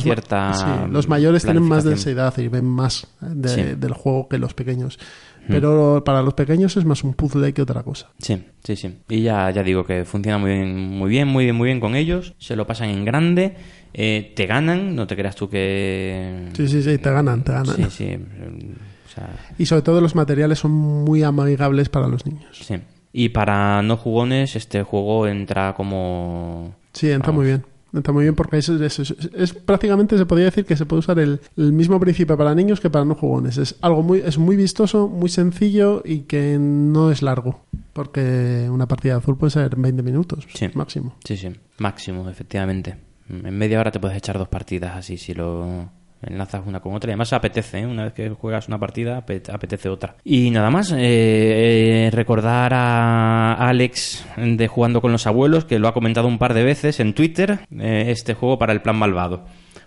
mayores tienen más densidad y ven más eh, de- del juego que los pequeños. Pero para los pequeños es más un puzzle que otra cosa. Sí, sí, sí. Y ya, ya digo que funciona muy bien, muy bien, muy bien, muy bien con ellos. Se lo pasan en grande. eh, te ganan, no te creas tú que... Sí, sí, sí, te ganan, te ganan. Sí, sí. O sea, Y sobre todo los materiales son muy amigables para los niños. sí. Y para no jugones, este juego entra como... Sí, entra Vamos. muy bien. Entra muy bien porque es, es- prácticamente se podría decir que se puede usar el, el mismo principio para niños que para no jugones. Es algo muy, es muy vistoso, muy sencillo y que no es largo. Porque una partida de azul puede ser 20 minutos Sí. máximo. Sí, sí. Máximo, efectivamente. En media hora te puedes echar dos partidas así si lo enlazas una con otra. Y además apetece, ¿eh? Una vez que juegas una partida, apet- apetece otra. Y nada más, eh, eh, recordar a Alex de Jugando con los Abuelos, que lo ha comentado un par de veces en Twitter, eh, este juego para el plan malvado.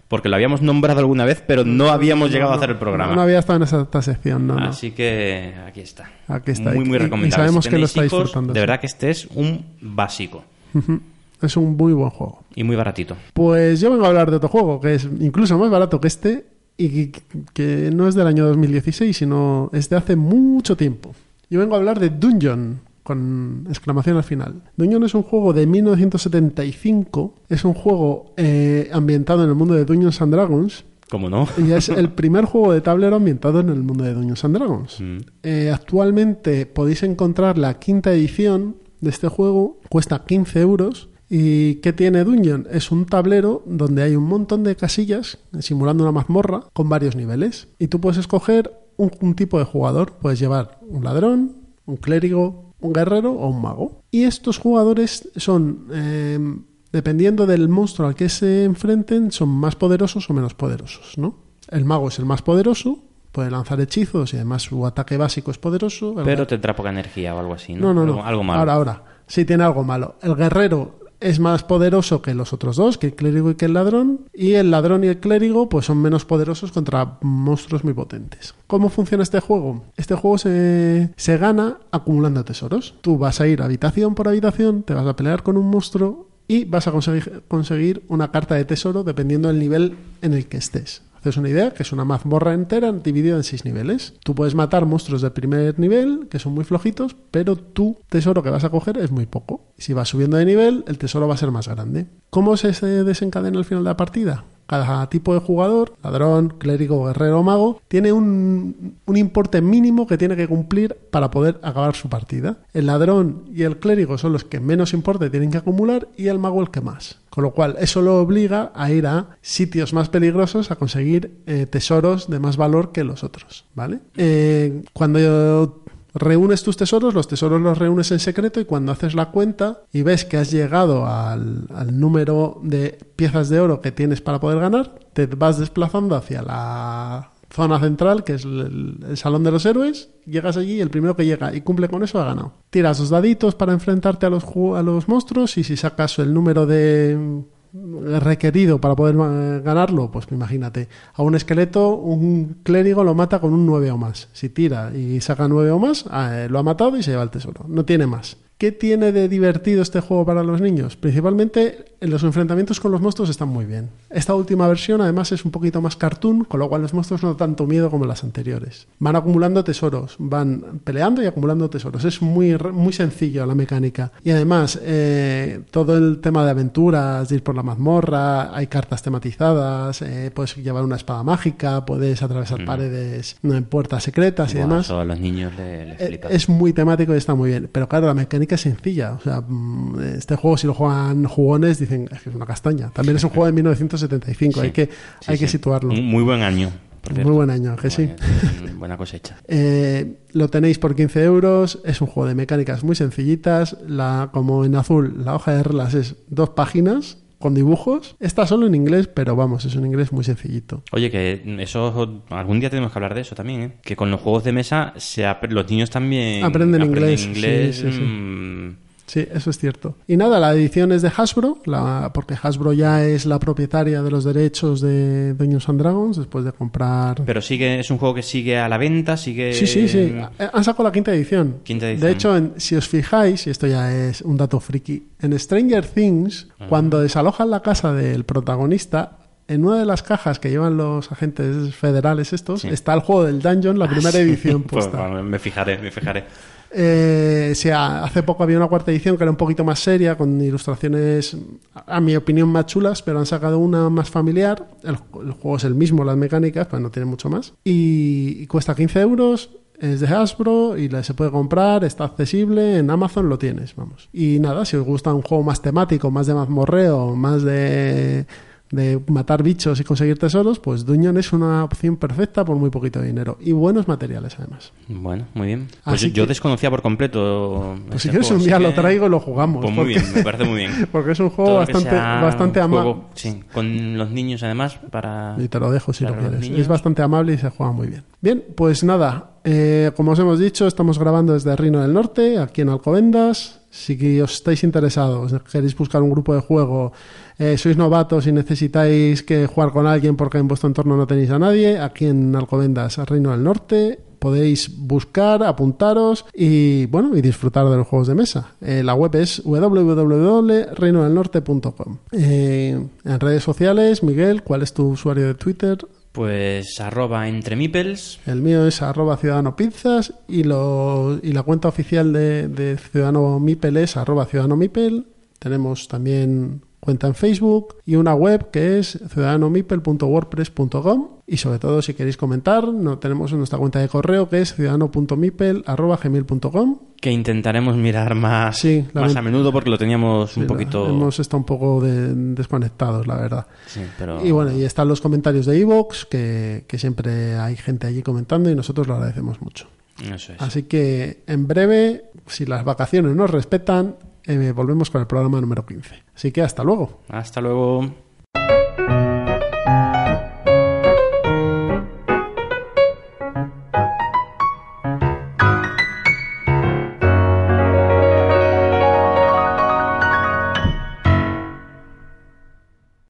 Porque lo habíamos nombrado alguna vez, pero no habíamos llegado a hacer el programa. No, había estado en esa, esta sección, no, no. Así que aquí está. Aquí está. Muy, muy y- y recomendable. sabemos Si que lo está hijos, disfrutando, De verdad que este es un básico Ujú. Es un muy buen juego. y muy baratito. Pues yo vengo a hablar de otro juego que es incluso más barato que este y que, que no es del año 2016, sino es de hace mucho tiempo. Yo vengo a hablar de Dungeon con exclamación al final. Dungeon es un juego de 1975, es un juego eh, ambientado en el mundo de Dungeons and Dragons ¿Cómo no? y es el primer juego de tablero ambientado en el mundo de Dungeons and Dragons. Mm. Eh, actualmente podéis encontrar la quinta edición de este juego, cuesta 15 euros. ¿Y qué tiene Dungeon? Es un tablero donde hay un montón de casillas simulando una mazmorra con varios niveles. Y tú puedes escoger un, un tipo de jugador. Puedes llevar un ladrón, un clérigo, un guerrero o un mago. Y estos jugadores son, eh, dependiendo del monstruo al que se enfrenten, son más poderosos o menos poderosos, ¿no? El mago es el más poderoso, puede lanzar hechizos y además su ataque básico es poderoso. Pero tendrá poca energía o algo así, no, ¿no? no, no. Algo, algo malo. Ahora, ahora. Sí, tiene algo malo. El guerrero es más poderoso que los otros dos, que el clérigo y que el ladrón. Y el ladrón y el clérigo, pues son menos poderosos contra monstruos muy potentes. ¿Cómo funciona este juego? Este juego se, se gana acumulando tesoros. Tú vas a ir habitación por habitación, te vas a pelear con un monstruo y vas a conseguir, conseguir una carta de tesoro dependiendo del nivel en el que estés. Haces una idea que es una mazmorra entera dividida en seis niveles. Tú puedes matar monstruos del primer nivel, que son muy flojitos, pero tu tesoro que vas a coger es muy poco. Si vas subiendo de nivel, el tesoro va a ser más grande. ¿Cómo se se desencadena al final de la partida? Cada tipo de jugador, ladrón, clérigo, guerrero o mago, tiene un, un importe mínimo que tiene que cumplir para poder acabar su partida. El ladrón y el clérigo son los que menos importe tienen que acumular y el mago el que más. Con lo cual, eso lo obliga a ir a sitios más peligrosos a conseguir eh, tesoros de más valor que los otros, ¿vale? Eh, cuando reúnes tus tesoros, los tesoros los reúnes en secreto y cuando haces la cuenta y ves que has llegado al, al número de piezas de oro que tienes para poder ganar, te vas desplazando hacia la zona central, que es el, Salón de los Héroes, llegas allí y el primero que llega y cumple con eso ha ganado. Tiras dos daditos para enfrentarte a los, a los monstruos y si sacas el número de requerido para poder ganarlo, pues imagínate, a un esqueleto un clérigo lo mata con un 9 o más. Si tira y saca 9 o más, eh, lo ha matado y se lleva el tesoro. No tiene más. ¿Qué tiene de divertido este juego para los niños? Principalmente en los enfrentamientos con los monstruos están muy bien. Esta última versión además es un poquito más cartoon, con lo cual los monstruos no dan tanto miedo como las anteriores. Van acumulando tesoros, van peleando y acumulando tesoros. Es muy, muy sencillo la mecánica. Y además eh, todo el tema de aventuras, de ir por la mazmorra, hay cartas tematizadas, eh, puedes llevar una espada mágica, puedes atravesar mm. paredes, puertas secretas y demás. a los niños les eh, Es muy temático y está muy bien. Pero claro, la mecánica es sencilla. O sea, mm, este juego si lo juegan jugones dicen es que es una castaña. También es un juego de 1975, hay que, hay que situarlo. Muy buen año. Muy buen año, que sí. Buena cosecha. eh, lo tenéis por 15 euros. Es un juego de mecánicas muy sencillitas. La, como en azul, la hoja de reglas es dos páginas con dibujos. Está solo en inglés, pero vamos, es un inglés muy sencillito. Oye, que eso algún día tenemos que hablar de eso también, ¿eh? Que con los juegos de mesa se los niños también aprenden, inglés. inglés sí, sí, sí. Mmm... Sí, eso es cierto. Y nada, la edición es de Hasbro, la, porque Hasbro ya es la propietaria de los derechos de Dungeons and Dragons después de comprar. Pero sigue, es un juego que sigue a la venta, sigue. Sí, sí, sí. Han sacado la quinta edición. Quinta edición. De hecho, en, si os fijáis, y esto ya es un dato friki, en Stranger Things, Ah. cuando desalojan la casa del protagonista, en una de las cajas que llevan los agentes federales estos, Sí. está el juego del Dungeon, la primera edición Pues, bueno, me fijaré, me fijaré. Eh, o sea, hace poco había una cuarta edición que era un poquito más seria, con ilustraciones, a mi opinión, más chulas, pero han sacado una más familiar. El, el juego es el mismo, las mecánicas, pero no tiene mucho más. Y, y cuesta 15 euros. Es de Hasbro y la- se puede comprar, está accesible, en Amazon lo tienes, vamos. Y nada, si os gusta un juego más temático, más de mazmorreo, más de, de matar bichos y conseguir tesoros, pues Dungeon es una opción perfecta por muy poquito dinero. Y buenos materiales además. Bueno, muy bien. Pues Así yo que- desconocía por completo. Pues este si quieres un día lo traigo y lo jugamos. Pues muy porque- bien, me parece muy bien. Porque es un juego Todo bastante, bastante amable. sí, con los niños además para. Y te lo dejo si lo quieres. Es bastante amable y se juega muy bien. Bien, pues nada. Eh, como os hemos dicho, estamos grabando desde Reino del Norte, aquí en Alcobendas. Si os estáis interesados, queréis buscar un grupo de juego, eh, sois novatos y necesitáis que jugar con alguien porque en vuestro entorno no tenéis a nadie, aquí en Alcobendas, Reino del Norte, podéis buscar, apuntaros y bueno, y disfrutar de los juegos de mesa. Eh, la web es www.reinodelnorte.com. En redes sociales, Miguel, ¿cuál es tu usuario de Twitter? Pues arroba entre mipels. El mío es arroba ciudadano pizzas y, lo, y la cuenta oficial de, de Ciudadano Mipel es arroba ciudadano mipel. Tenemos también cuenta en Facebook y una web que es ciudadanomipel.wordpress.com y sobre todo si queréis comentar, no, tenemos nuestra cuenta de correo que es ciudadano.mipel.gmail.com Que intentaremos mirar más, Sí, más a menudo porque lo teníamos un poquito. Hemos estado un poco de- desconectados, la verdad. Sí, pero... Y bueno, y están los comentarios de Evox, que, que siempre hay gente allí comentando y nosotros lo agradecemos mucho. Eso es. Así que en breve, si las vacaciones nos respetan, eh, volvemos con el programa número 15. Así que hasta luego. Hasta luego.